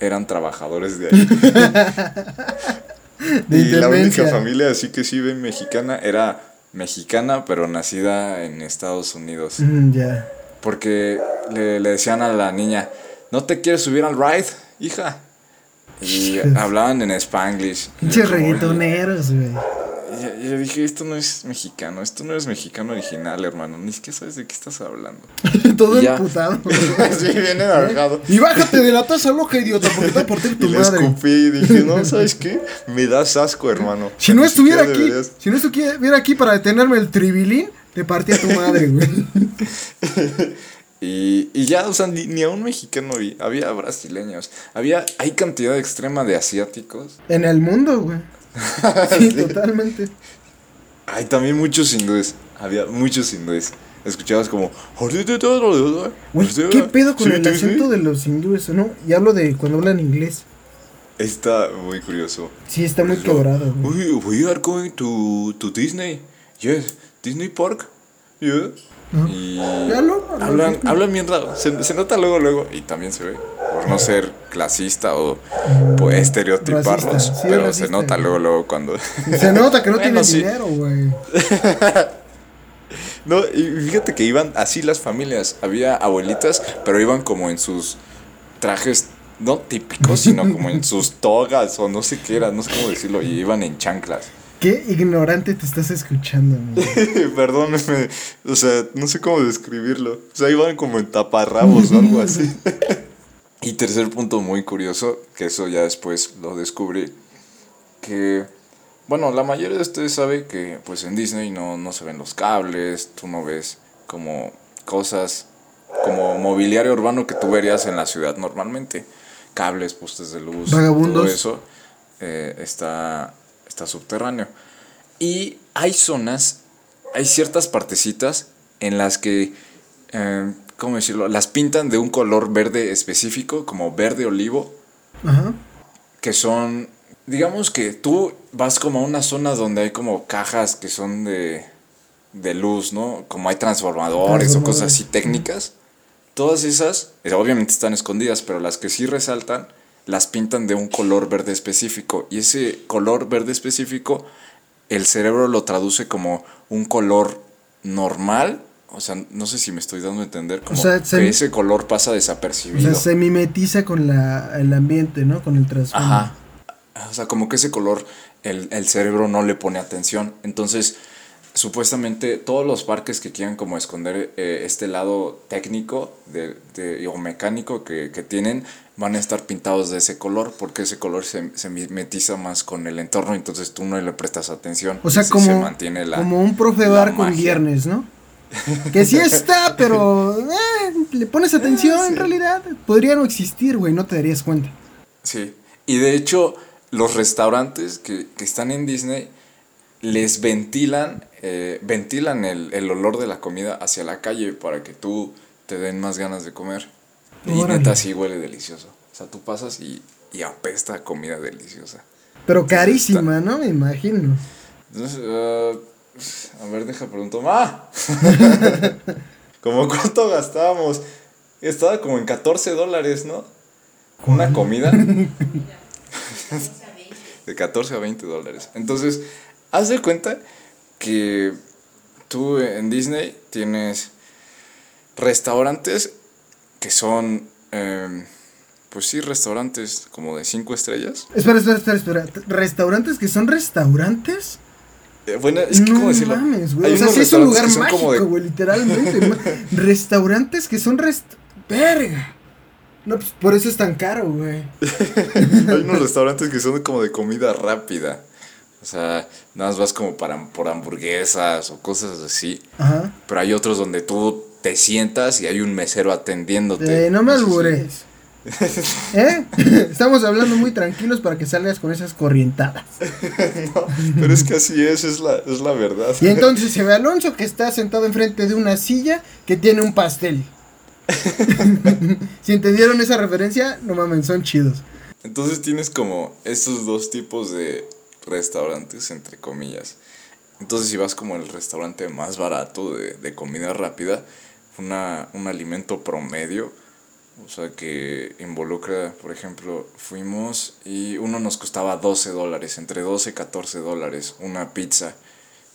eran trabajadores de ahí. De y la única familia así que sí ven mexicana era mexicana, pero nacida en Estados Unidos. Mm, ya. Porque le, le decían a la niña, ¿no te quieres subir al ride, hija? Y hablaban en spanglish. Pinches reggaetoneros, güey. Y yo- y yo dije, esto no es mexicano, esto no es mexicano original, hermano. Ni siquiera sabes de qué estás hablando. Todo Y emputado. sí, bien enojado. y bájate de la taza loca, idiota, porque te a Y tu le madre. escupí y dije, no, ¿sabes qué? Me das asco, hermano. Si no estuviera aquí, deberías- si no estuviera aquí para detenerme el tribilín, te partía tu madre, güey. Y, y ya, o sea, ni, ni a un mexicano vi. Había brasileños. Había, hay cantidad extrema de asiáticos. En el mundo, güey. Sí, totalmente. Hay también muchos hindúes. Había muchos hindúes. Escuchabas como. Güey, ¿qué pedo con el acento de los hindúes, no? Y hablo de cuando hablan inglés. Está muy curioso. Sí, está muy quebrado. We, we are going to, to Disney. Yes, Disney Park. Yeah. Lo hablan, hablan bien raro. Se, se nota luego, luego. Y también se ve. Por no ser clasista o pues, estereotiparlos. Racista, sí, pero racista, se nota luego, luego cuando. Se nota que no Bueno, tienen sí. dinero, güey. No, y fíjate que iban así las familias. Había abuelitas, pero iban como en sus trajes, no típicos, sino como en sus togas o no sé qué era, no sé cómo decirlo, y iban en chanclas. Qué ignorante te estás escuchando, amigo. Perdóneme, o sea, no sé cómo describirlo. O sea, iban como en taparrabos o algo así. y tercer punto muy curioso, que eso ya después lo descubrí, que, bueno, la mayoría de ustedes sabe que pues en Disney no, no se ven los cables, tú no ves como cosas, como mobiliario urbano que tú verías en la ciudad normalmente. Cables, postes de luz, Vagabundos. todo eso eh, está, está subterráneo. Y hay zonas, hay ciertas partecitas en las que, eh, ¿cómo decirlo? Las pintan de un color verde específico, como verde olivo, Ajá. que son digamos que tú vas como a una zona donde hay como cajas que son de, de luz, ¿no? Como hay transformadores o cosas así técnicas. Todas esas, eh, obviamente están escondidas, pero las que sí resaltan, las pintan de un color verde específico. Y ese color verde específico, el cerebro lo traduce como un color normal. O sea, no sé si me estoy dando a entender. Como que ese color pasa desapercibido. O sea, se mimetiza con la, el ambiente, ¿no? Con el trasfondo. Ajá. O sea, como que ese color el, el cerebro no le pone atención. Entonces, supuestamente todos los parques que quieran como esconder eh, este lado técnico de, de, o mecánico que, que, tienen van a estar pintados de ese color porque ese color se, se mimetiza más con el entorno entonces tú no le prestas atención o sea como, se mantiene la, como un profe bar con viernes no que sí está pero eh, le pones atención en realidad podría no existir güey no te darías cuenta. Sí y de hecho los restaurantes que, que están en Disney les ventilan, eh, ventilan el, olor de la comida hacia la calle para que tú te den más ganas de comer. Y neta sí huele delicioso. O sea, tú pasas y, y apesta comida deliciosa. Pero carísima, ¿no? Me imagino. Entonces, uh, a ver, deja preguntar. ¡Ah! ¿Cómo cuánto gastábamos? Estaba como en 14 dólares, ¿no? Una comida. de 14 a 20 dólares. Entonces, Haz de cuenta que tú en Disney tienes restaurantes que son, em, pues sí, restaurantes como de cinco estrellas. Espera, espera, espera, espera. ¿Restaurantes que son restaurantes? Eh, bueno, es que, ¿cómo decirlo? Mames, güey. o sea, sí es un lugar mágico, güey, literalmente. restaurantes que son rest... ¡Verga! No, pues por eso es tan caro, güey. Hay unos restaurantes que son como de comida rápida. O sea, nada más vas como para, por hamburguesas o cosas así. Ajá. Pero hay otros donde tú te sientas y hay un mesero atendiéndote. Eh, no me albures. ¿Eh? Estamos hablando muy tranquilos para que salgas con esas corrientadas. no, pero es que así es, es la, es la verdad. Y entonces se ve Alonso que está sentado enfrente de una silla que tiene un pastel. si entendieron esa referencia, no mames, son chidos. Entonces tienes como estos dos tipos de restaurantes, entre comillas. Entonces si vas como el restaurante más barato de, de comida rápida, una, un alimento promedio, o sea que involucra, por ejemplo, fuimos y uno nos costaba 12 dólares, entre 12 y 14 dólares, una pizza.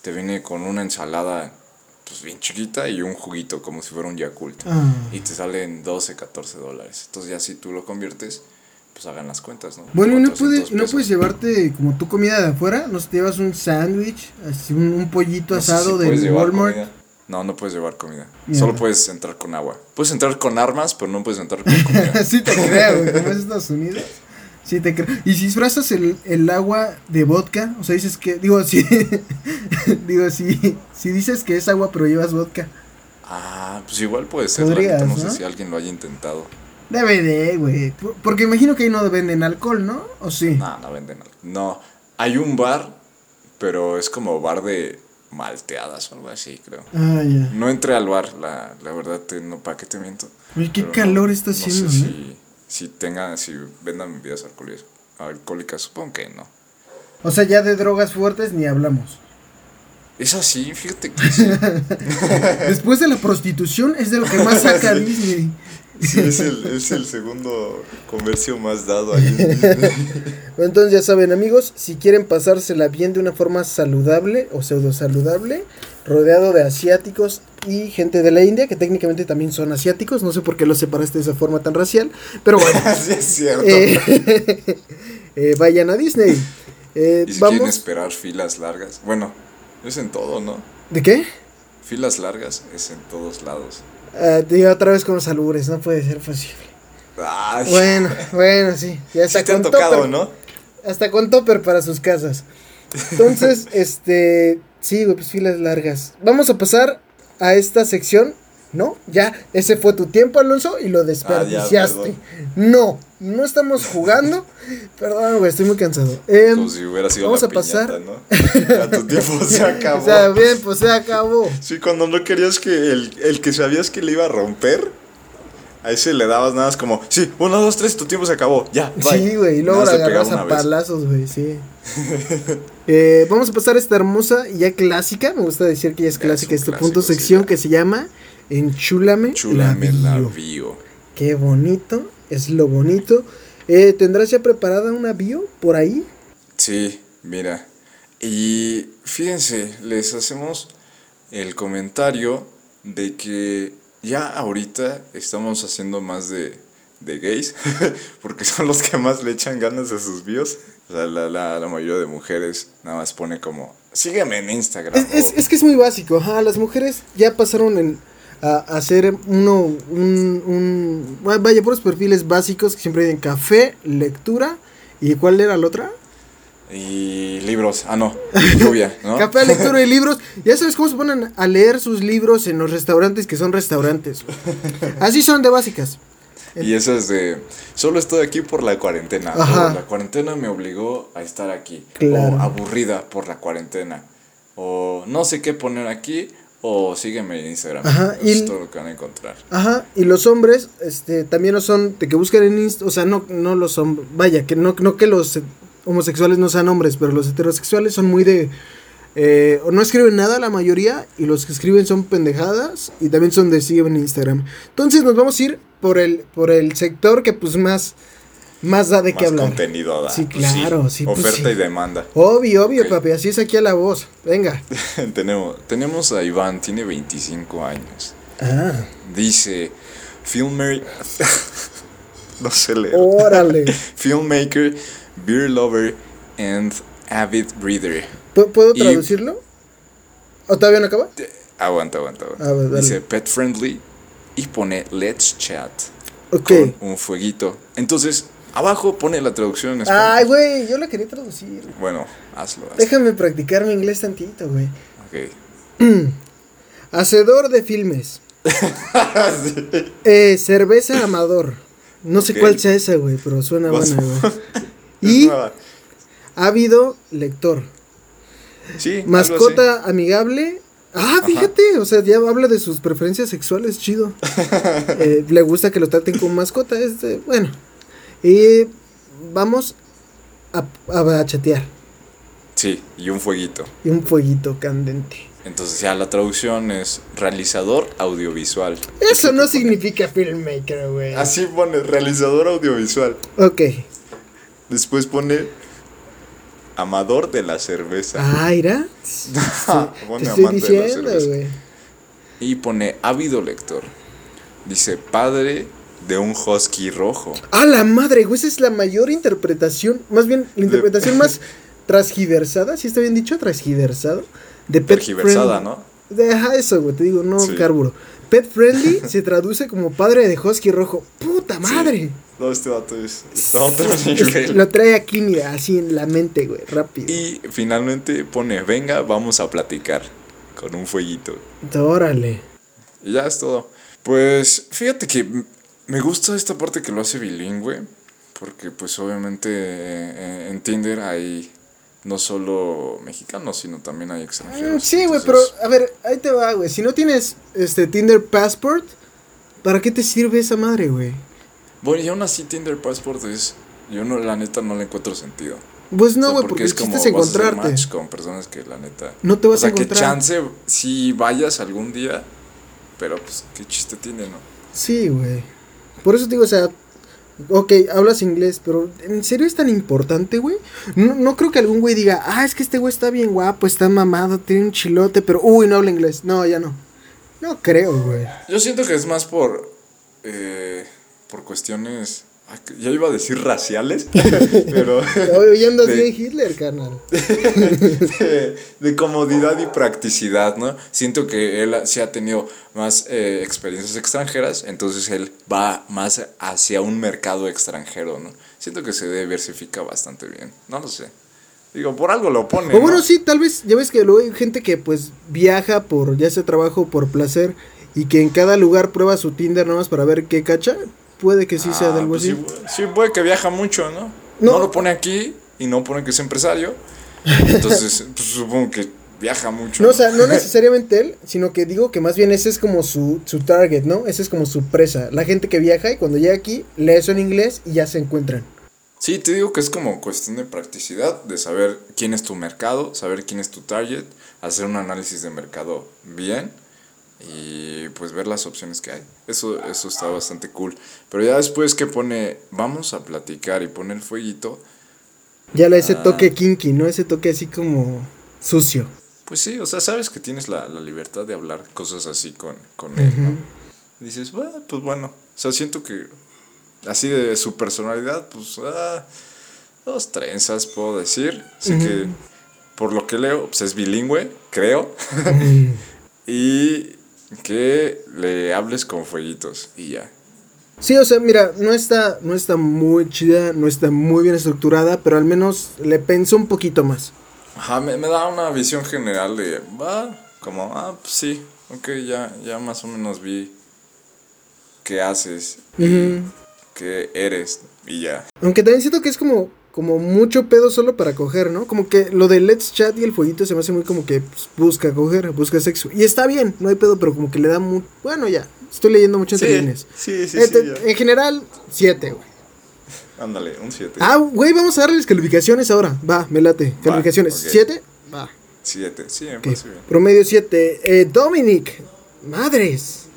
Te viene con una ensalada pues bien chiquita y un juguito como si fuera un Yakult. Ah. Y te sale en 12, 14 dólares. Entonces ya si tú lo conviertes pues hagan las cuentas, ¿no? Bueno, ¿y no, puede, no puedes llevarte como tu comida de afuera? ¿No te llevas un sándwich, así un, pollito asado de Walmart? No, no puedes llevar comida. Solo puedes entrar con agua. Puedes entrar con armas, pero no puedes entrar con comida. sí te creo, güey. Como es Estados Unidos. Sí te creo. Y si disfrazas el, el agua de vodka, o sea, dices que, digo, si, digo, si, si dices que es agua pero llevas vodka. Ah, pues igual puede ser. Podrías, no, sé si alguien lo haya intentado. DVD, güey. Porque imagino que ahí no venden alcohol, ¿no? ¿O sí? No, no venden alcohol. No. Hay un bar, pero es como bar de malteadas o algo así, creo. Ah, ya. No entré al bar, la, la verdad, no, ¿para qué te miento? Uy, qué calor está haciendo, no sé si, si tengan, si vendan bebidas alcohólicas, alcohólicas, supongo que no. O sea, ya de drogas fuertes ni hablamos. Es así, fíjate que sí. Después de la prostitución es de lo que más saca Disney. Sí, es el, es el segundo comercio más dado ahí. Entonces ya saben amigos, si quieren pasársela bien de una forma saludable o pseudo saludable, rodeado de asiáticos y gente de la India, que técnicamente también son asiáticos, no sé por qué lo separaste de esa forma tan racial, pero bueno. sí, es cierto. Eh, eh, vayan a Disney. Eh, y si quieren esperar filas largas, bueno, es en todo, ¿no? ¿De qué? Filas largas es en todos lados. Uh, digo otra vez con los albures, no puede ser posible. Bueno, bueno, sí. Ya está con tocado, ¿no? Hasta con topper para sus casas. Entonces, este, sí, pues filas largas. Vamos a pasar a esta sección ¿no? Ya, ese fue tu tiempo, Alonso, y lo desperdiciaste. no, no estamos jugando. Perdón, güey, estoy muy cansado. Eh, Como si hubiera sido vamos a pasar. ¿no? Ya tu tiempo se acabó. o sea, bien, pues se acabó. Sí, cuando no querías que el, el que sabías que le iba a romper, A ese le dabas nada más como, sí, uno, dos, tres, tu tiempo se acabó, ya, bye. Sí, güey, y luego la agarras a palazos, güey, sí. Eh, vamos a pasar a esta hermosa y ya clásica, me gusta decir que ya es clásica es este punto clásico, sí, sección que se llama Enchúlame, Chúlame la la bio. bio. Qué bonito, es lo bonito. Eh, ¿Tendrás ya preparada una bio por ahí? Sí, mira. Y fíjense, les hacemos el comentario de que ya ahorita estamos haciendo más de, de gays, porque son los que más le echan ganas a sus bios. O sea, la, la, la mayoría de mujeres nada más pone como, sígueme en Instagram. Es, es- es que es muy básico, ajá, las mujeres ya pasaron en, a, hacer uno, un, un, va- vaya, puros perfiles básicos que siempre dicen café, lectura, ¿y cuál era la otra? Y libros, ah no, lluvia, ¿no? Café, lectura y libros. Ya sabes cómo se ponen a leer sus libros en los restaurantes que son restaurantes. Así son de básicas. Y eso es de, solo estoy aquí por la cuarentena. Ajá. la cuarentena me obligó a estar aquí. Claro. O aburrida por la cuarentena. O no sé qué poner aquí. O sígueme en Instagram. Ajá, Eso y- es todo lo que van a encontrar. Ajá, y los hombres, este, también no son de que buscan en Insta, o sea, no, no los hombres, vaya, que no, no que los homosexuales no sean hombres, pero los heterosexuales son muy de, eh, o no escriben nada la mayoría, y los que escriben son pendejadas, y también son de sígueme en Instagram. Entonces nos vamos a ir por el, por el sector que pues más, más da de qué Más hablar. contenido da. Sí, Pues claro, sí, pues Oferta sí. y demanda. Obvio, obvio, papi, así es aquí a la voz. Venga. tenemos, tenemos a Iván, tiene 25 años. Ah, Dice, filmmaker... no sé leer. órale. Filmmaker, beer lover, and avid reader. ¿Pu- ¿Puedo Y- traducirlo? ¿O todavía no acaba? Aguanta, aguanta, aguanta. Ver. Dice pet friendly y pone let's chat Ok. con un fueguito. Entonces, abajo pone la traducción en español. Ay, güey, yo la quería traducir. Bueno, hazlo. hazlo. Déjame practicar mi inglés tantito, güey. Ok. Hacedor de filmes. eh, cerveza amador. No sé cuál sea esa, güey, pero suena buena, güey. Y ávido lector. Sí, Mascota amigable. Ah, fíjate, o sea, ya habla de sus preferencias sexuales, chido. Eh, le gusta que lo traten como mascota, este, bueno. Y vamos a, a, a chatear. Sí, y un fueguito. Y un fueguito candente. Entonces ya la traducción es realizador audiovisual. Eso no significa filmmaker, güey. Así pone realizador audiovisual. Ok. Después pone amador de la cerveza. Ah, ¿ira? Pone Te estoy amante de la diciendo, cerveza. Y pone ávido lector. Dice padre de un husky rojo. Ah, la madre, güey, esa es la mayor interpretación, más bien, la interpretación más transgiversada, si está bien dicho, transgiversado, de pet Tergiversada, friendly. ¿no? Deja eso, güey, te digo, no Sí. carburo. Pet friendly se traduce como padre de husky rojo. ¡Puta madre! No, este vato es está a otro Es-. Lo trae aquí, mira, así en la mente, güey, rápido. Y finalmente pone, venga, vamos a platicar con un fueguito. Órale. Y ya es todo. Pues fíjate que me gusta esta parte que lo hace bilingüe, porque pues obviamente eh, en Tinder hay no solo mexicanos, sino también hay extranjeros. Sí, güey, pero a ver, ahí te va, güey. Si no tienes este Tinder Passport, ¿para qué te sirve esa madre, güey? Bueno, y aún así Tinder Passport es... Yo no, la neta no le encuentro sentido. Pues O no, sea, güey, porque es como a hacer encontrarte. match con personas que la neta... No te vas o sea, a encontrar. que chance si vayas algún día, pero pues qué chiste tiene, ¿no? Sí, güey. Por eso te digo, o sea, ok, hablas inglés, pero ¿en serio es tan importante, güey? No, no creo que algún güey diga, ah, es que este güey está bien guapo, está mamado, tiene un chilote, pero, uy, no habla inglés. No, ya no. No creo, güey. Yo siento que es más por. eh, por cuestiones. Ya iba a decir raciales, pero. Hoy andas de- bien Hitler, carnal. de, de comodidad y practicidad, ¿no? Siento que él sí ha tenido más eh, experiencias extranjeras, entonces él va más hacia un mercado extranjero, ¿no? Siento que se diversifica bastante bien, no lo sé. Digo, por algo lo pone. O bueno, ¿no? sí, tal vez, ya ves que luego hay gente que pues viaja por, ya sea trabajo por placer, y que en cada lugar prueba su Tinder nomás para ver qué cacha. Puede que sí sea Ah, de algo pues sí, sí, puede que viaja mucho, ¿no? No. ¿no? lo pone aquí y no pone que es empresario. Entonces, pues, supongo que viaja mucho. No, o sea, no necesariamente él, sino que digo que más bien ese es como su, su target, ¿no? Ese es como su presa. La gente que viaja y cuando llega aquí, lee eso en inglés y ya se encuentran. Sí, te digo que es como cuestión de practicidad, de saber quién es tu mercado, saber quién es tu target, hacer un análisis de mercado bien y pues ver las opciones que hay. Eso, eso está bastante cool. Pero ya después que pone, vamos a platicar y pone el fueguito. Ya le ese ah. toque kinky, ¿no? Ese toque así como sucio. Pues sí, o sea, sabes que tienes la, libertad de hablar cosas así con, con él, ¿no? dices, bueno, pues bueno, o sea, siento que así de su personalidad, pues, ah, dos trenzas, puedo decir. Así que, por lo que leo, pues es bilingüe, creo. y que le hables con fueguitos y ya. Sí, o sea, mira, no está, no está muy chida, no está muy bien estructurada, pero al menos le pensó un poquito más. Ajá, me, da una visión general de, va, como, ah, pues sí, ok, ya, ya más o menos vi qué haces, qué eres y ya. Aunque también siento que es como, como mucho pedo solo para coger, ¿no? Como que lo de Let's Chat y el fueguito se me hace muy como que pues, busca coger, busca sexo. Y está bien, no hay pedo, pero como que le da muy... Bueno, ya, estoy leyendo mucho entre sí, Sí, sí, sí, En general, siete, güey. Ándale, un 7. Ah, güey, vamos a darles calificaciones ahora. Va, me late. Calificaciones. ¿7? Va. 7, sí, me bien. Promedio 7. Eh, Dominic, madres.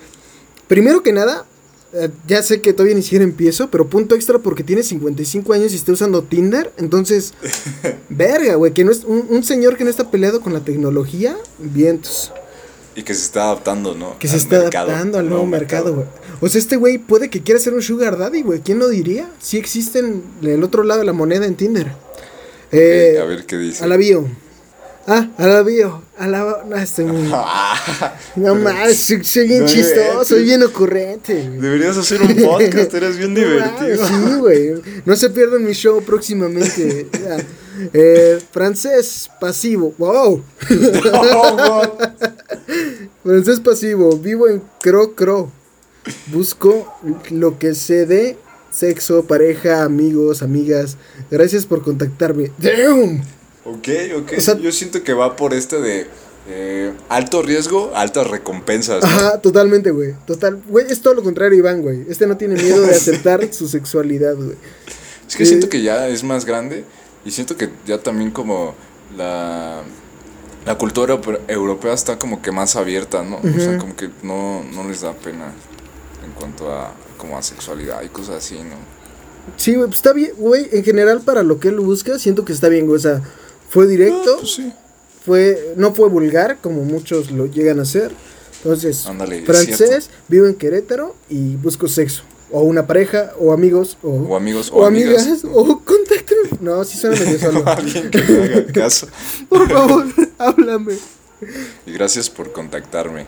Primero que nada, eh, ya sé que todavía ni siquiera empiezo, pero punto extra porque tiene 55 años y está usando Tinder. Entonces, verga, güey, que no es un, un, señor que no está peleado con la tecnología. Vientos. Y que se está adaptando, ¿no? Que se está adaptando al nuevo mercado, güey. O sea, este güey puede que quiera ser un sugar daddy, güey. ¿Quién lo diría? Sí existen el otro lado de la moneda en Tinder. Eh, a ver qué dice. A la bio. Ah, a la bio. A la... No, estoy muy... no más, soy, bien chistoso, soy bien ocurrente. Deberías hacer un podcast, eres bien divertido. sí, güey. No se pierdan mi show próximamente. Eh, francés pasivo. Wow. francés pasivo. Vivo en Cro Cro. Busco lo que se dé. Sexo, pareja, amigos, amigas. Gracias por contactarme. Damn. Ok, ok. Yo siento que va por este de eh, alto riesgo, altas recompensas. Ajá, totalmente, güey. Total. Güey, es todo lo contrario, Iván, güey. Este no tiene miedo de aceptar su sexualidad, güey. Es que siento que ya es más grande y siento que ya también como la, la cultura europea está como que más abierta, ¿no? O sea, como que no, no les da pena en cuanto a como a sexualidad y cosas así, ¿no? Sí, güey, pues está bien, güey, en general para lo que él busca, siento que está bien, güey, o sea, fue directo, ah, pues sí. fue, no fue vulgar, como muchos lo llegan a hacer, entonces, francés, vivo en Querétaro y busco sexo o una pareja, o amigos, o, o amigos, o, amigas, o contacto. No, sí suena medio solo. Alguien que me haga caso. por favor, háblame. Y gracias por contactarme.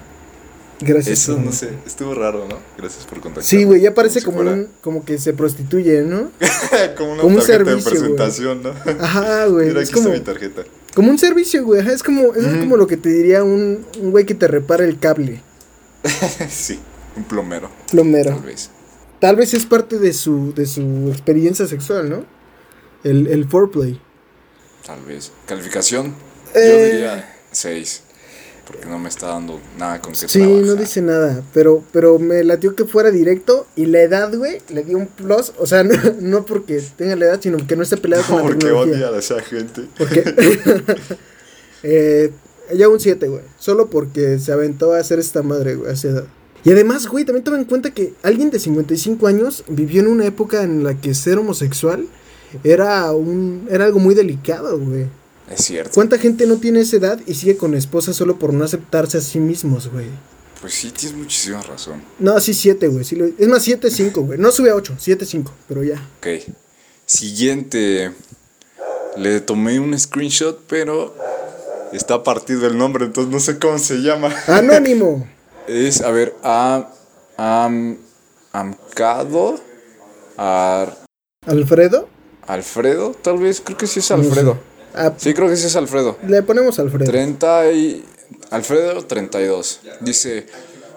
Gracias. Eso, no sé, estuvo raro, ¿no? Gracias por contactarme. Sí, güey, ya parece como, un, como que se prostituye, ¿no? como una como tarjeta un servicio, de presentación, ¿no? Ajá, güey. Mira, aquí como, está mi tarjeta. Como un servicio, güey. es como, es como lo que te diría un, un güey que te repara el cable. sí, un plomero. Plomero. Tal vez. Tal vez es parte de su, de su experiencia sexual, ¿no? El, el foreplay. Tal vez. Calificación. Yo eh, diría 6. Porque no me está dando nada con que Sí, no dice nada. Pero, pero me latió que fuera directo. Y la edad, güey, le dio un plus. O sea, no, porque tenga la edad, sino que no esté peleado con la porque odia a esa gente. Porque. eh, ya un 7, güey. Solo porque se aventó a hacer esta madre, güey, a esa edad. Y además, güey, también toma en cuenta que alguien de 55 años vivió en una época en la que ser homosexual era un era algo muy delicado, güey. Es cierto. ¿Cuánta gente no tiene esa edad y sigue con esposa solo por no aceptarse a sí mismos, güey? Pues sí, tienes muchísima razón. No, sí, 7, güey. es más, 7, 5, güey. No sube a 8, 7, 5, pero ya. Ok. Siguiente. Le tomé un screenshot, pero está partido el nombre, entonces no sé cómo se llama. Anónimo. Es, a ver, a, am, Amcado. ¿Alfredo? Alfredo, tal vez, creo que sí es Alfredo. Ah, sí, creo que sí es Alfredo. Le ponemos Alfredo. 30 y... Alfredo 32. Dice,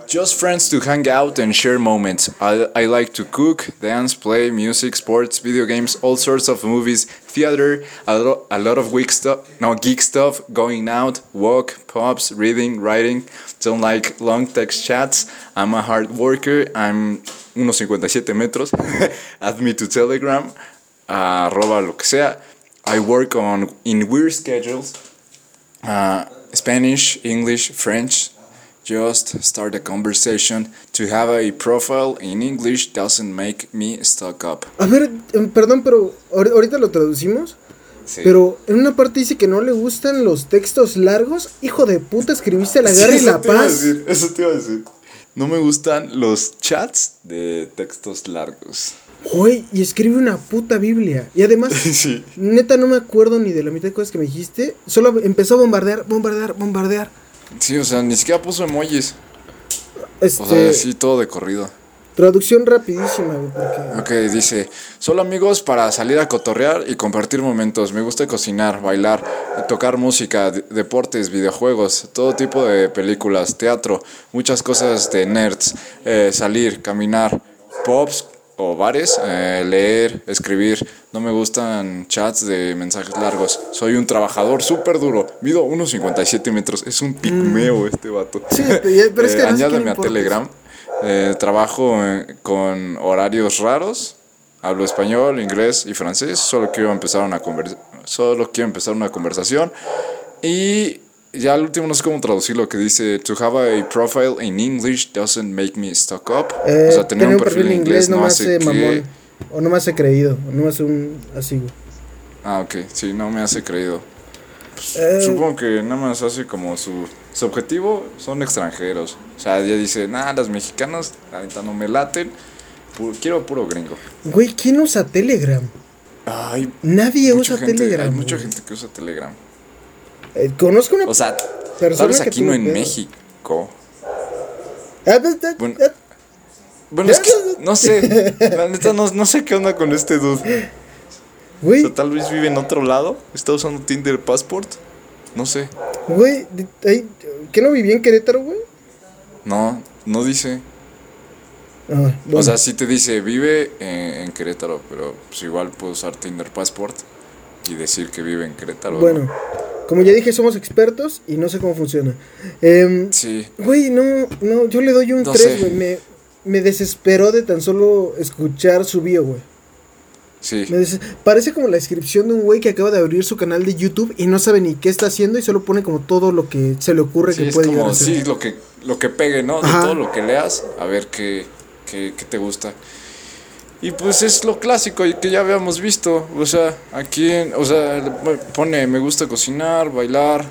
Just friends to hang out and share moments. I, I like to cook, dance, play, music, sports, video games, all sorts of movies, theater, a, lo- a lot of geek stuff, no geek stuff, going out, walk, pubs, reading, writing. Don't like long text chats. I'm a hard worker. I'm unos 57 metros. Add me to Telegram. arroba lo que sea. I work on in weird schedules. Uh, Spanish, English, French. Just start a conversation. To have a profile in English doesn't make me stuck up. A ver, em, perdón, pero ahor- ahorita lo traducimos. Sí. Pero en una parte dice que no le gustan los textos largos. Hijo de puta, escribiste la guerra Sí, y la paz. decir, eso te iba a decir. No me gustan los chats de textos largos. Güey, y escribe una puta Biblia. Y además, Sí. neta, no me acuerdo ni de la mitad de cosas que me dijiste. Solo empezó a bombardear, bombardear, bombardear. Sí, o sea, ni siquiera puso emojis. Este, O sea, sí, todo de corrido. traducción rapidísima, güey, porque... Ok, dice, solo amigos para salir a cotorrear y compartir momentos. Me gusta cocinar, bailar, tocar música, de- deportes, videojuegos, todo tipo de películas, teatro, muchas cosas de nerds, eh, salir, caminar, pops o bares, eh, leer, escribir. No me gustan chats de mensajes largos. Soy un trabajador súper duro. Mido unos 57 metros. Es un pigmeo este vato. Sí, pero- es que Eh, no añádeme a Telegram. Eh, trabajo eh, con horarios raros. Hablo español, inglés y francés. Solo quiero empezar una conver- solo quiero empezar una conversación. Y ya al último no sé cómo traducir lo que dice to have a profile in English doesn't make me stuck up. Eh, o sea, tener un perfil en inglés no me hace hace que. O no me hace creído. O no me hace un así. Ah, ok, sí, no me hace creído. Pues, Eh. Supongo que nada más hace como su, su objetivo son extranjeros. O sea, ya dice, nada, los mexicanos, la neta no me laten. pu- quiero puro gringo. Güey, ¿quién usa Telegram? Ay, Nadie usa gente, Telegram. hay mucha güey. gente que usa Telegram. Eh, conozco una O sea, persona tal vez aquí no en pedo. México. Ah, pues, Bueno. Bueno, es que no sé, la neta no, no sé qué onda con este dude. O Güey, sea, tal vez vive en otro lado, está usando Tinder Passport. No sé. güey, ¿qué no vivía en Querétaro, güey? No, no dice. Ah, bueno. O sea, sí te dice, vive en, en Querétaro, pero pues igual puedo usar Tinder Passport y decir que vive en Querétaro. ¿no? Como ya dije, somos expertos y no sé cómo funciona. Em, Sí, güey, no, no, yo le doy un No 3, sé. güey. Me, me desesperó de tan solo escuchar su bio, güey. sí. Me des- Parece como la descripción de un güey que acaba de abrir su canal de YouTube y no sabe ni qué está haciendo y solo pone como todo lo que se le ocurre Sí, que es puede llegar como, a hacer. sí, lo que, lo que pegue, ¿no? De todo lo que leas, a ver qué, qué, qué te gusta. Y pues es lo clásico que ya habíamos visto. O sea, aquí, o sea, pone, me gusta cocinar, bailar,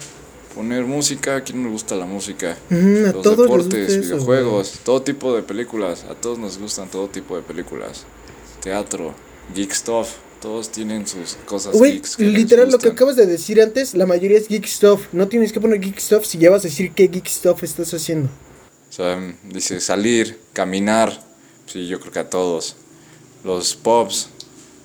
poner música. ¿A quién no le gusta la música? Los deportes, eso, videojuegos, todo tipo de películas. A todos nos gustan todo tipo de películas. Teatro, geek stuff. Todos tienen sus cosas Güey, geeks. que literal lo que acabas de decir antes, la mayoría es geek stuff. No tienes que poner geek stuff si ya vas a decir qué geek stuff estás haciendo. O sea, dice salir, caminar. Sí, yo creo que a todos. Los pops.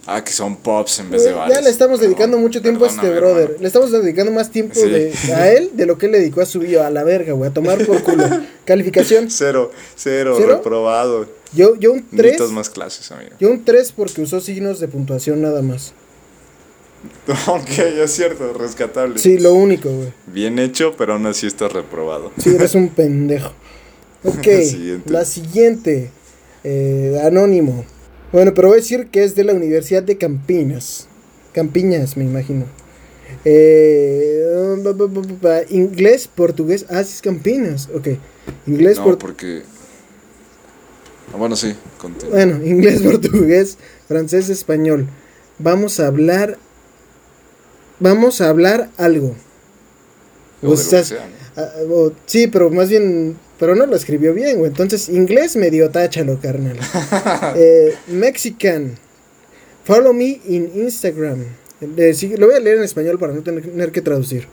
Ah, que son pops en vez de Güey, bares. ya le estamos dedicando mucho tiempo a este brother. hermano. Le estamos dedicando más tiempo Sí. de, a él de lo que él le dedicó a su bio. A la verga, güey. A tomar por culo. Calificación. Cero, cero, ¿Cero? reprobado. Yo, yo un 3. Necesitas más clases, amigo. Yo un 3 porque usó signos de puntuación nada más. ok, es cierto, rescatable. Sí, lo único, güey. Bien hecho, pero aún así estás reprobado. Sí, eres un pendejo. Ok, Siguiente. la siguiente. eh, anónimo. Bueno, pero voy a decir que es de la Universidad de Campinas. Campiñas, me imagino. Eh, inglés, portugués. Ah, sí, es Campinas. Ok. Inglés, No, por- porque... Ah, bueno, sí, continúa. Bueno, inglés, portugués, francés, español. Vamos a hablar. Vamos a hablar algo. O. Ah, o- sí, pero más bien, pero no lo escribió bien, güey. Entonces, inglés medio táchalo, carnal. eh, Mexican. Follow me in Instagram. Eh, sí, lo voy a leer en español para no tener, que traducir.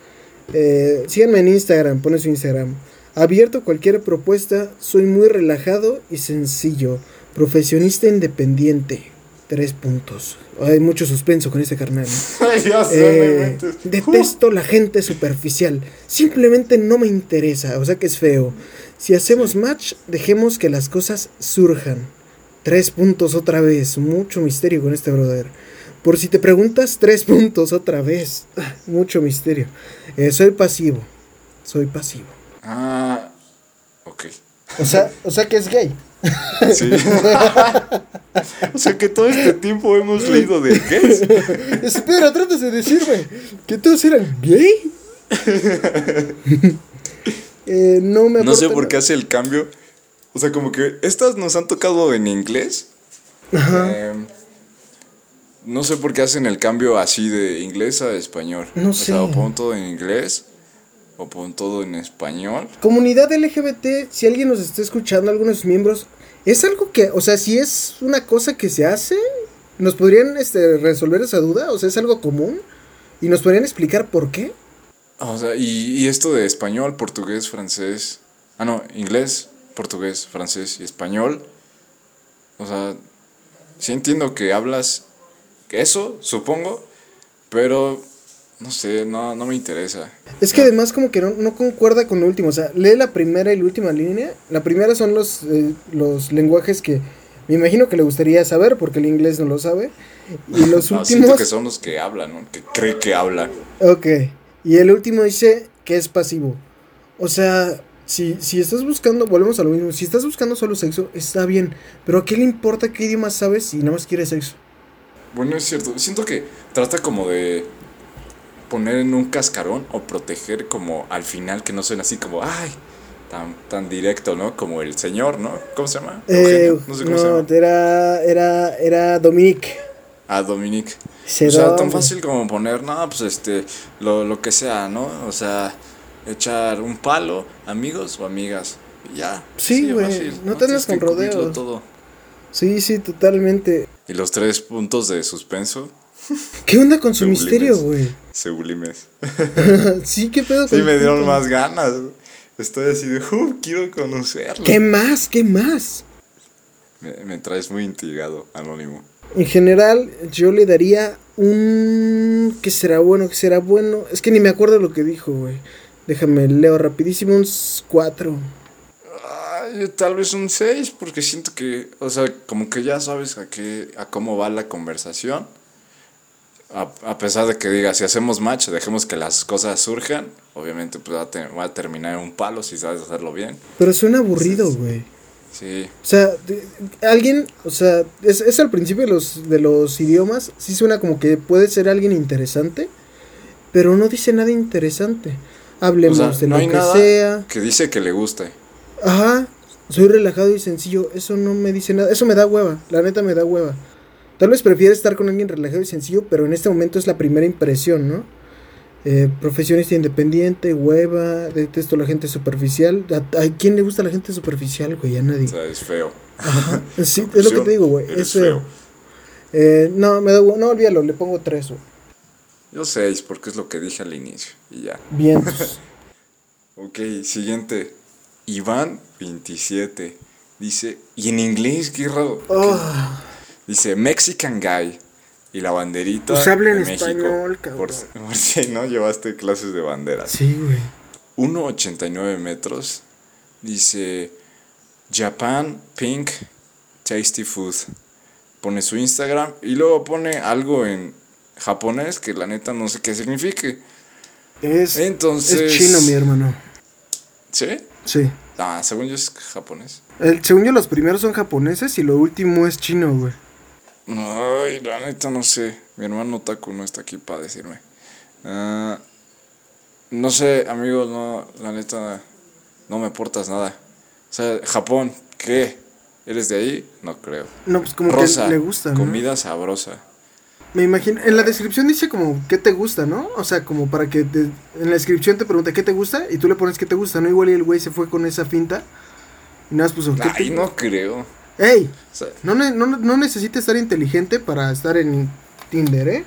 Eh, síganme en Instagram, pone su Instagram. Abierto cualquier propuesta, soy muy relajado y sencillo. Profesionista independiente. Tres puntos. Hay mucho suspenso con este carnal. Ay, ya sé, Eh, detesto la gente superficial. Simplemente no me interesa. O sea que es feo. Si hacemos match, dejemos que las cosas surjan. Tres puntos otra vez. Mucho misterio con este brother. Por si te preguntas, tres puntos otra vez. Mucho misterio. Eh, soy pasivo. Soy pasivo. Ah, ok. O sea, o sea que es gay. Sí. o sea que todo este tiempo hemos leído de gays. Espera, tratas de decirme que todos eran gay. Eh, no me No sé por qué hace el cambio. O sea, como que estas nos han tocado en inglés. Ajá. Eh, no sé por qué hacen el cambio así de inglés a español. No O sea, o sé. pon todo en inglés o pon todo en español. Comunidad LGBT, si alguien nos está escuchando, algunos miembros, es algo que, o sea, si es una cosa que se hace, ¿nos podrían este, resolver esa duda? O sea, ¿es algo común? ¿Y nos podrían explicar por qué? O sea, y, y esto de español, portugués, francés. Ah, no, inglés, portugués, francés y español. O sea, sí entiendo que hablas eso, supongo, pero no sé, no, no me interesa. Es que además como que no, no concuerda con lo último, o sea, lee la primera y la última línea. La primera son los, eh, los lenguajes que me imagino que le gustaría saber porque el inglés no lo sabe. Y los No, siento últimos... que son los que hablan, ¿no? Que cree que hablan. Ok. Y el último dice que es pasivo. O sea, si, si estás buscando, volvemos a lo mismo, si estás buscando solo sexo, está bien. Pero ¿a qué le importa qué idioma sabes si nada más quieres sexo? Bueno, es cierto. Siento que trata como de poner en un cascarón o proteger como al final que no suene así como, ay, tan, tan directo, ¿no? Como el señor, ¿no? ¿Cómo se llama? Eh, no sé cómo se no, llama. era, era, era Dominique. Ah, Dominique. Se o sea, tan fácil como poner, no, pues este, lo, lo que sea, ¿no? O sea, echar un palo, amigos o amigas. Ya. Sí, güey, fácil, no te andas con rodeos. todo. Sí, sí, totalmente. Y los tres puntos de suspenso, ¿Qué onda con su Sublimes. misterio, güey? sublimes. sí, ¿qué pedo Sí, me dieron más ganas. Estoy así de, uh, quiero conocerlo. ¿Qué más? ¿Qué más? Me, me traes muy intrigado, Anónimo. En general, yo le daría un... ¿Qué será bueno? ¿Qué será bueno? Es que ni me acuerdo lo que dijo, güey. Déjame, leo rapidísimo, un 4. Ay, yo tal vez un 6, porque siento que, o sea, como que ya sabes a qué, a cómo va la conversación. A, a pesar de que diga, si hacemos match, dejemos que las cosas surjan. Obviamente, pues va a, te- va a terminar en un palo si sabes hacerlo bien. Pero suena aburrido, güey. Sí, O sea, de- alguien, o sea, es, es al principio de los, de los idiomas, sí suena como que puede ser alguien interesante, pero no dice nada interesante. o Hablemos sea, de no lo hay que nada sea. que dice que le guste. Ajá, soy relajado y sencillo. Eso no me dice nada. Eso me da hueva. La neta me da hueva. Tal vez prefiero estar con alguien relajado y sencillo, pero en este momento es la primera impresión, ¿no? Eh, profesionista independiente, hueva, detesto a la gente superficial. ¿A, a quién le gusta la gente superficial, güey? A nadie. O sea, es feo. Ajá. Sí, es lo que te digo, güey. Es feo. Eh, no, me da No, olvídalo, le pongo tres, güey. Yo 6, porque es lo que dije al inicio. Y ya. Bien. Ok, siguiente. Iván 27. Dice, y en inglés, qué raro. Oh, Dice Mexican Guy. Y la banderita. Pues habla en de México. español, cabrón. Por, si- por si no llevaste clases de banderas. sí, güey. 1,89 metros. Dice Japan Pink Tasty Food. Pone su Instagram y luego pone algo en japonés que la neta no sé qué signifique. Es, Entonces- es chino, mi hermano. ¿Sí? Sí. Ah, según yo es japonés. El, según yo, los primeros son japoneses y lo último es chino, güey. Ay, la neta no sé. Mi hermano Taku no está aquí para decirme. Ah, no sé, amigos, no, la neta no me aportas nada. O sea, Japón, ¿qué? ¿Eres de ahí? No creo. No, pues como Rosa, que le gusta, ¿no? comida sabrosa. Me imagino, en la descripción dice como qué te gusta, ¿no? O sea, como para que te- en la descripción te pregunta qué te gusta y tú le pones qué te gusta, ¿no? Igual y el güey se fue con esa finta y nada más puso ¿qué Ay, te- no creo. ¡Ey! No, no, no necesitas estar inteligente para estar en Tinder, ¿eh?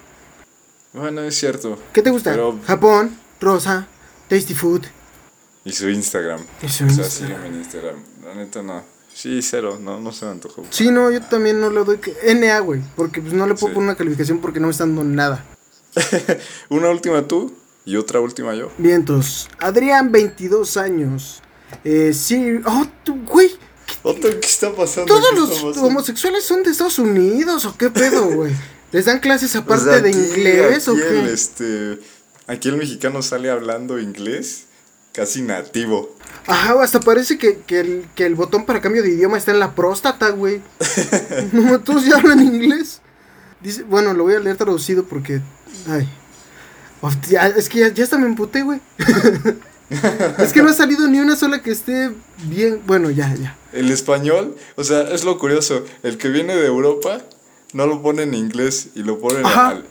bueno, es cierto. ¿Qué te gusta? Pero- Japón, rosa, tasty food. Y su Instagram. Y su o sea, Instagram. en Instagram. La neta no. Sí, cero, no, no se me antojó. Sí, no, yo también no le doy que... NA, güey, porque pues no le puedo Sí. poner una calificación porque no me están dando nada. Una última tú y otra última yo. Vientos. Adrián, 22 años. Eh, sí, oh, tú, güey. Otto, ¿qué está pasando? ¿Todos ¿Qué los pasando? homosexuales son de Estados Unidos o qué pedo, güey? ¿Les dan clases Pues aparte de aquí- inglés o aquí el, qué? este, aquí el mexicano sale hablando inglés casi nativo. Ajá, hasta parece que, que, el, que el botón para cambio de idioma está en la próstata, güey. no, todos ya hablan inglés. Dice, bueno, lo voy a leer traducido porque. Ay. Es que ya, ya hasta me emputé, güey. es que no ha salido ni una sola que esté bien. Bueno, ya, ya. El español, o sea, es lo curioso. El que viene de Europa no lo pone en inglés y lo pone en, Ajá.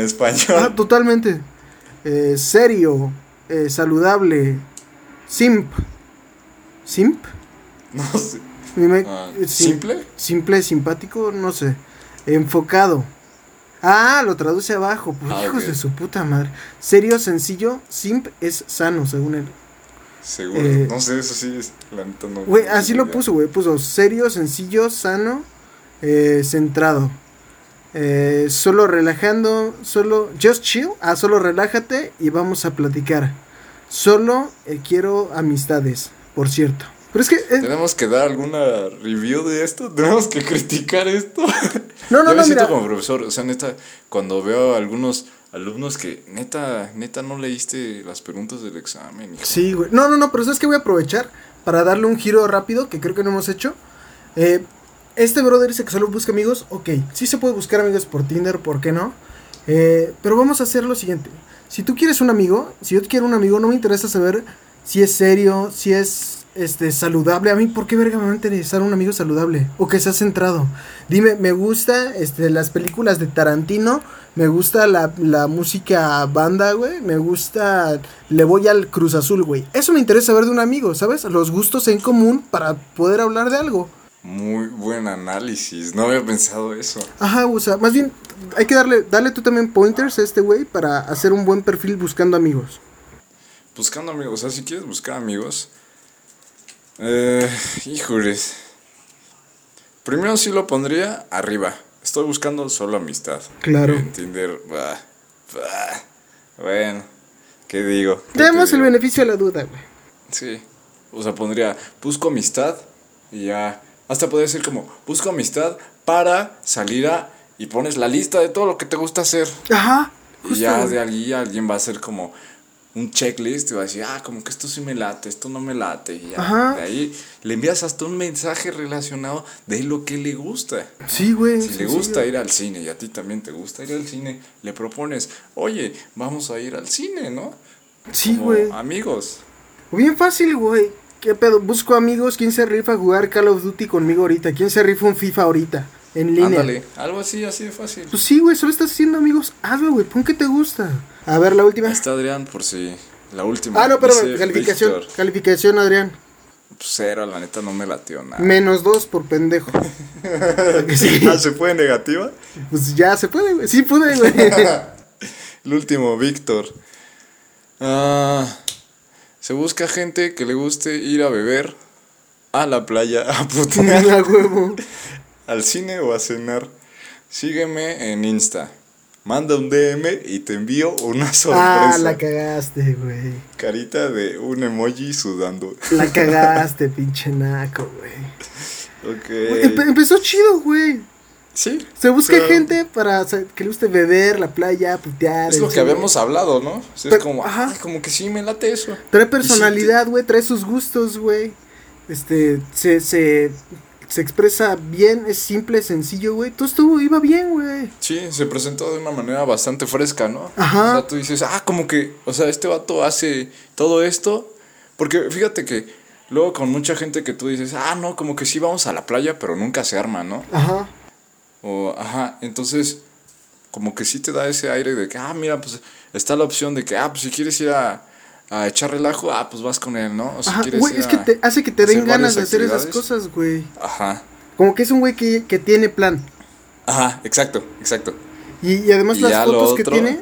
español. Ah, totalmente. Eh, serio, eh, saludable, simp. ¿Simp? No sé. Ah, eh, sim- ¿Simple? Simple, simpático, no sé. Enfocado. Ah, lo traduce abajo. Pues Ah, hijos de su puta madre. Serio, sencillo, simp es sano, según él. Seguro. Eh, no sé, eso sí es. La neta no. Güey, no así lo idea. puso, güey. Puso serio, sencillo, sano, eh, centrado. Eh, solo relajando, solo. Just chill. Ah, solo relájate y vamos a platicar. Solo eh, quiero amistades, por cierto. Pero es que. eh, ¿Tenemos que dar alguna review de esto? ¿Tenemos que criticar esto? no, no, Yo me no, siento mira. como profesor, o sea, neta, cuando veo a algunos alumnos que neta, neta no leíste las preguntas del examen. hijo. Sí, güey. No, no, no, pero ¿sabes qué voy a aprovechar? Para darle un giro rápido, que creo que no hemos hecho. Eh, este brother dice que solo busca amigos. Ok, sí se puede buscar amigos por Tinder, ¿por qué no? Eh, pero vamos a hacer lo siguiente. Si tú quieres un amigo, si yo quiero un amigo, no me interesa saber si es serio, si es este saludable. A mí, ¿por qué verga me va a interesar un amigo saludable? O que sea centrado. Dime, me gusta este, las películas de Tarantino. Me gusta la, la música banda, güey. Me gusta. Le voy al Cruz Azul, güey. Eso me interesa ver de un amigo, ¿sabes? Los gustos en común para poder hablar de algo. Muy buen análisis, no había pensado eso. Ajá, o sea, más bien hay que darle, darle tú también pointers a este güey para hacer un buen perfil buscando amigos. Buscando amigos, o sea, si quieres buscar amigos, eh, híjoles. Primero sí lo pondría arriba. Estoy buscando solo amistad. Claro. En Tinder, bah, bah. bueno, ¿qué digo? ¿Qué Demos el beneficio a la duda, güey. Sí. O sea, pondría, busco amistad y ya. Hasta podría decir como, busco amistad para salir a... Y pones la lista de todo lo que te gusta hacer. Ajá. Y ya de allí alguien va a hacer como un checklist y va a decir, ah, como que esto sí me late, esto no me late. Y ya. Ajá. De ahí le envías hasta un mensaje relacionado de lo que le gusta. Sí, güey. Si le gusta ir al cine y a ti también te gusta ir al cine, le propones, oye, vamos a ir al cine, ¿no? Sí, güey. Amigos. Bien fácil, güey. ¿Qué pedo? Busco amigos. ¿Quién se rifa a jugar Call of Duty conmigo ahorita? ¿Quién se rifa un FIFA ahorita? En línea. Ándale, algo así, así de fácil. Pues sí, güey. Solo estás haciendo amigos. Hazlo, güey. Pon que te gusta. A ver, la última. Está Adrián por si la última. Ah, no, pero Dice calificación. Víctor, Calificación, Adrián. pues cero, la neta no me lateó nada. Menos dos por pendejo. Sí, Ah, ¿se fue negativa? pues ya se puede, güey. Sí pude, güey. El último, Víctor. Ah, se busca gente que le guste ir a beber a la playa, a putear, huevo. al cine o a cenar. Sígueme en Insta. Manda un DM y te envío una sorpresa. Ah, la cagaste, güey. Carita de un emoji sudando. La cagaste, pinche naco, güey. Ok. Empe- empezó chido, güey. Sí. Se busca pero gente para o sea, que le guste beber, la playa, putear. Es lo que habíamos hablado, ¿no? O sea, Pero- es como, ajá. ay, como que sí me late eso. Trae personalidad, güey, trae sus gustos, güey. Este, se, se, se expresa bien, es simple, sencillo, güey. Todo estuvo, iba bien, güey. Sí, se presentó de una manera bastante fresca, ¿no? Ajá. O sea, tú dices, ah, como que, o sea, este vato hace todo esto. Porque fíjate que luego con mucha gente que tú dices, ah, no, como que sí vamos a la playa, pero nunca se arma, ¿no? Ajá. O, ajá, entonces, como que sí te da ese aire de que, ah, mira, pues está la opción de que, ah, pues si quieres ir a, a echar relajo, ah, pues vas con él, ¿no? O si Ajá, quieres güey, es que te hace que te den ganas de hacer esas cosas, güey. Ajá, Como que es un güey que, que tiene plan. ajá, exacto, exacto. Y, y además Y las fotos que tiene,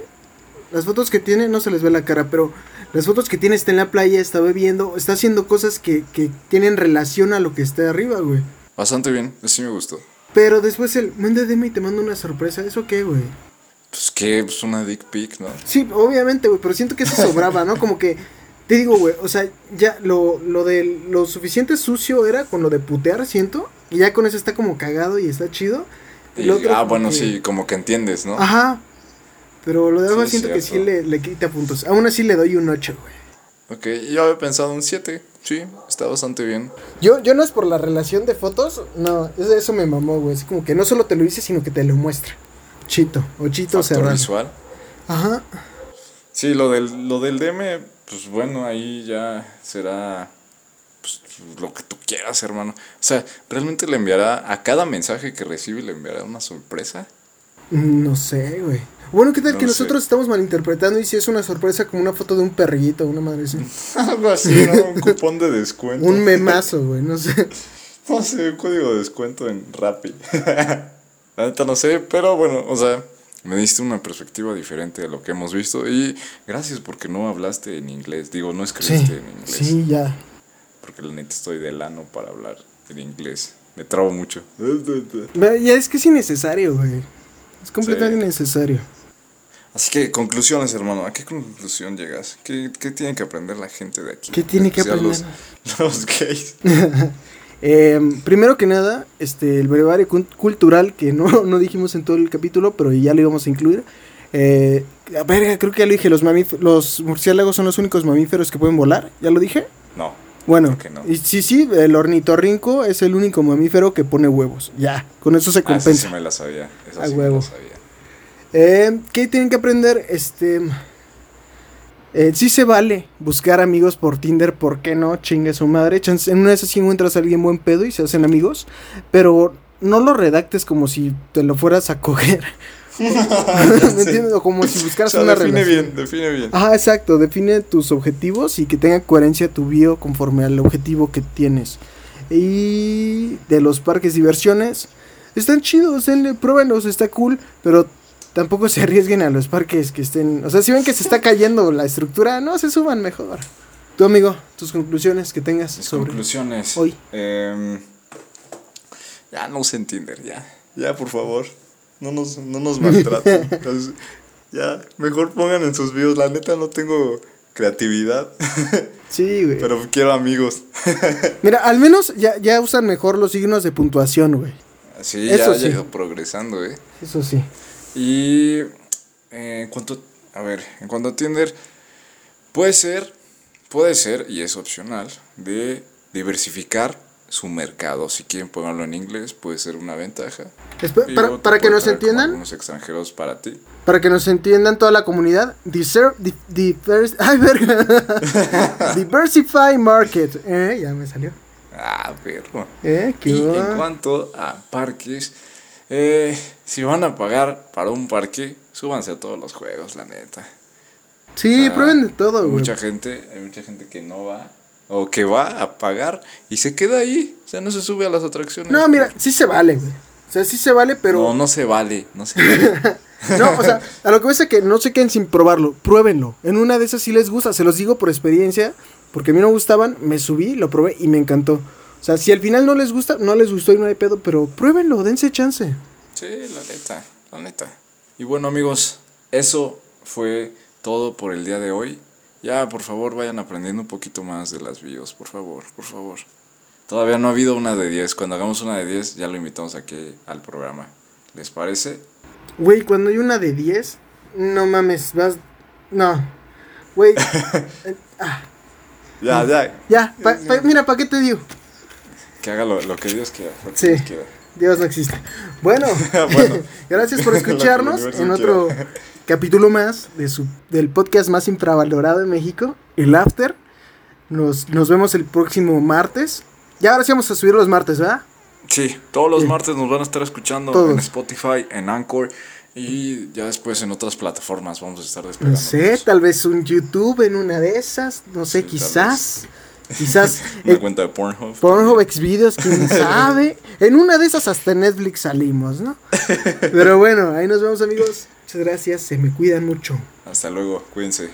las fotos que tiene, no se les ve la cara, pero las fotos que tiene está en la playa, está bebiendo, está haciendo cosas que, que tienen relación a lo que está arriba, güey. Bastante bien, sí me gustó. Pero después el, manda DM y te manda una sorpresa, ¿eso qué, güey? Pues que, pues una dick pic, ¿no? Sí, obviamente, güey, pero siento que eso sobraba, ¿no? Como que Te digo, güey, o sea, ya lo, lo de lo suficiente sucio era con lo de putear, siento. Y ya con eso está como cagado y está chido. El Y- otro ah, bueno, que- sí, como que entiendes, ¿no? Ajá. Pero lo de abajo Sí, siento que sí le, le quita puntos. Aún así le doy un 8, güey. Ok, yo había pensado un 7. Sí, está bastante bien. Yo, yo no es por la relación de fotos, no, eso, eso me mamó, güey. Es como que no solo te lo dice, sino que te lo muestra. Chito, o chito Factor cerrado. visual. Ajá. Sí, lo del, lo del DM, pues bueno, ahí ya será pues, lo que tú quieras, hermano. O sea, ¿realmente le enviará a cada mensaje que recibe, le enviará una sorpresa? No sé, güey. Bueno, ¿qué tal No que sé. nosotros estamos malinterpretando y si es una sorpresa como una foto de un perrito, una madre así? Algo así, ¿no? Un cupón de descuento. Un memazo, güey, no sé. No sé, un código de descuento en Rappi. La neta no sé, pero bueno, o sea, me diste una perspectiva diferente de lo que hemos visto y gracias porque no hablaste en inglés, digo, no Sí, escribiste en inglés, sí, ya. porque la neta estoy del ano para hablar en inglés, me trabo mucho. Ya es que es innecesario, güey. Es completamente Sí. innecesario. Así que conclusiones, hermano, ¿a qué conclusión llegas? ¿Qué, qué tiene que aprender la gente de aquí? ¿Qué tiene que aprender? Los, los gays. Eh, primero que nada, este, el brevario cultural, que no, no dijimos en todo el capítulo, pero ya lo íbamos a incluir. Eh, a verga, creo que ya lo dije, los, los murciélagos son los únicos mamíferos que pueden volar, ¿ya lo dije? No, Bueno, no. y sí, sí, el ornitorrinco es el único mamífero que pone huevos, ya, con eso se ah, compensa. sí me la sabía, esa A sí me huevo. la sabía. Eh, ¿Qué tienen que aprender? Este. Eh, sí se vale buscar amigos por Tinder, ¿por qué no? Chingue su madre. Chance- En una de esas sí encuentras a alguien buen pedo y se hacen amigos. Pero no lo redactes como si te lo fueras a coger. ¿Me entiendes? O como si O buscaras sea, una define relación. bien, define bien. Ajá, exacto. Define tus objetivos y que tenga coherencia tu bio conforme al objetivo que tienes. Y de los parques diversiones, están chidos, denle, pruébenlos, está cool, pero tampoco se arriesguen a los parques que estén. O sea, si ven que se está cayendo la estructura, no se suban mejor. Tu amigo, tus conclusiones que tengas Mis sobre. conclusiones. hoy. Em, ya no usen Tinder, ya. Ya, por favor. No nos, no nos maltraten. Entonces, ya, mejor pongan en sus videos. La neta no tengo creatividad, Sí, güey. pero quiero amigos. Mira, al menos ya, ya usan mejor los signos de puntuación, güey. Sí, Eso ya sí. llega progresando, eh. Eso sí. Y eh, en cuanto, a ver, en cuanto a Tinder, puede ser, puede ser, y es opcional, de diversificar su mercado. Si quieren ponerlo en inglés, puede ser una ventaja. Para para que nos entiendan, algunos extranjeros para ti. Para que nos entiendan toda la comunidad, diser- di- divers- ay, verga. Diversify Market. Eh, ya me salió. Ah, perro. Eh, qué Y en cuanto a parques, eh, si van a pagar para un parque, súbanse a todos los juegos, la neta. Sí, O sea, prueben de todo, hay güey. Mucha gente, hay mucha gente que no va o que va a pagar y se queda ahí, o sea, no se sube a las atracciones. No, mira, sí se vale, güey. O sea, sí se vale, pero. No, no se vale, no se vale. No, o sea, a lo que voy es que no se queden sin probarlo. Pruébenlo. En una de esas sí les gusta. Se los digo por experiencia. Porque a mí no gustaban. Me subí, lo probé y me encantó. O sea, si al final no les gusta, no les gustó y no hay pedo. Pero pruébenlo, dense chance. Sí, la neta, la neta. Y bueno, amigos, eso fue todo por el día de hoy. Ya, por favor, vayan aprendiendo un poquito más de las bios, por favor, por favor. Todavía no ha habido una de 10. Cuando hagamos una de 10, ya lo invitamos aquí al programa. ¿Les parece? Güey, cuando hay una de 10, no mames, vas. No. Güey. eh, ah, Ya, ya. ya, pa- pa- mira, ¿para qué te digo? Que haga lo, lo que Dios quiera. lo que Sí. Dios quiera. Dios no existe. Bueno, Bueno. gracias por escucharnos en otro capítulo más de su, del podcast más infravalorado de México, el After. Nos, nos vemos el próximo martes. Ya ahora sí vamos a subir los martes, ¿verdad? Sí, todos los Sí. martes nos van a estar escuchando Todos. en Spotify, en Anchor y ya después en otras plataformas vamos a estar No despegando. sé, tal vez un YouTube en una de esas, no sé, Sí, quizás. Quizás Una el cuenta de Pornhub. Pornhub Xvideos, quién sabe. En una de esas hasta Netflix salimos, ¿no? Pero bueno, ahí nos vemos amigos. Muchas gracias, se me cuidan mucho. Hasta luego, cuídense.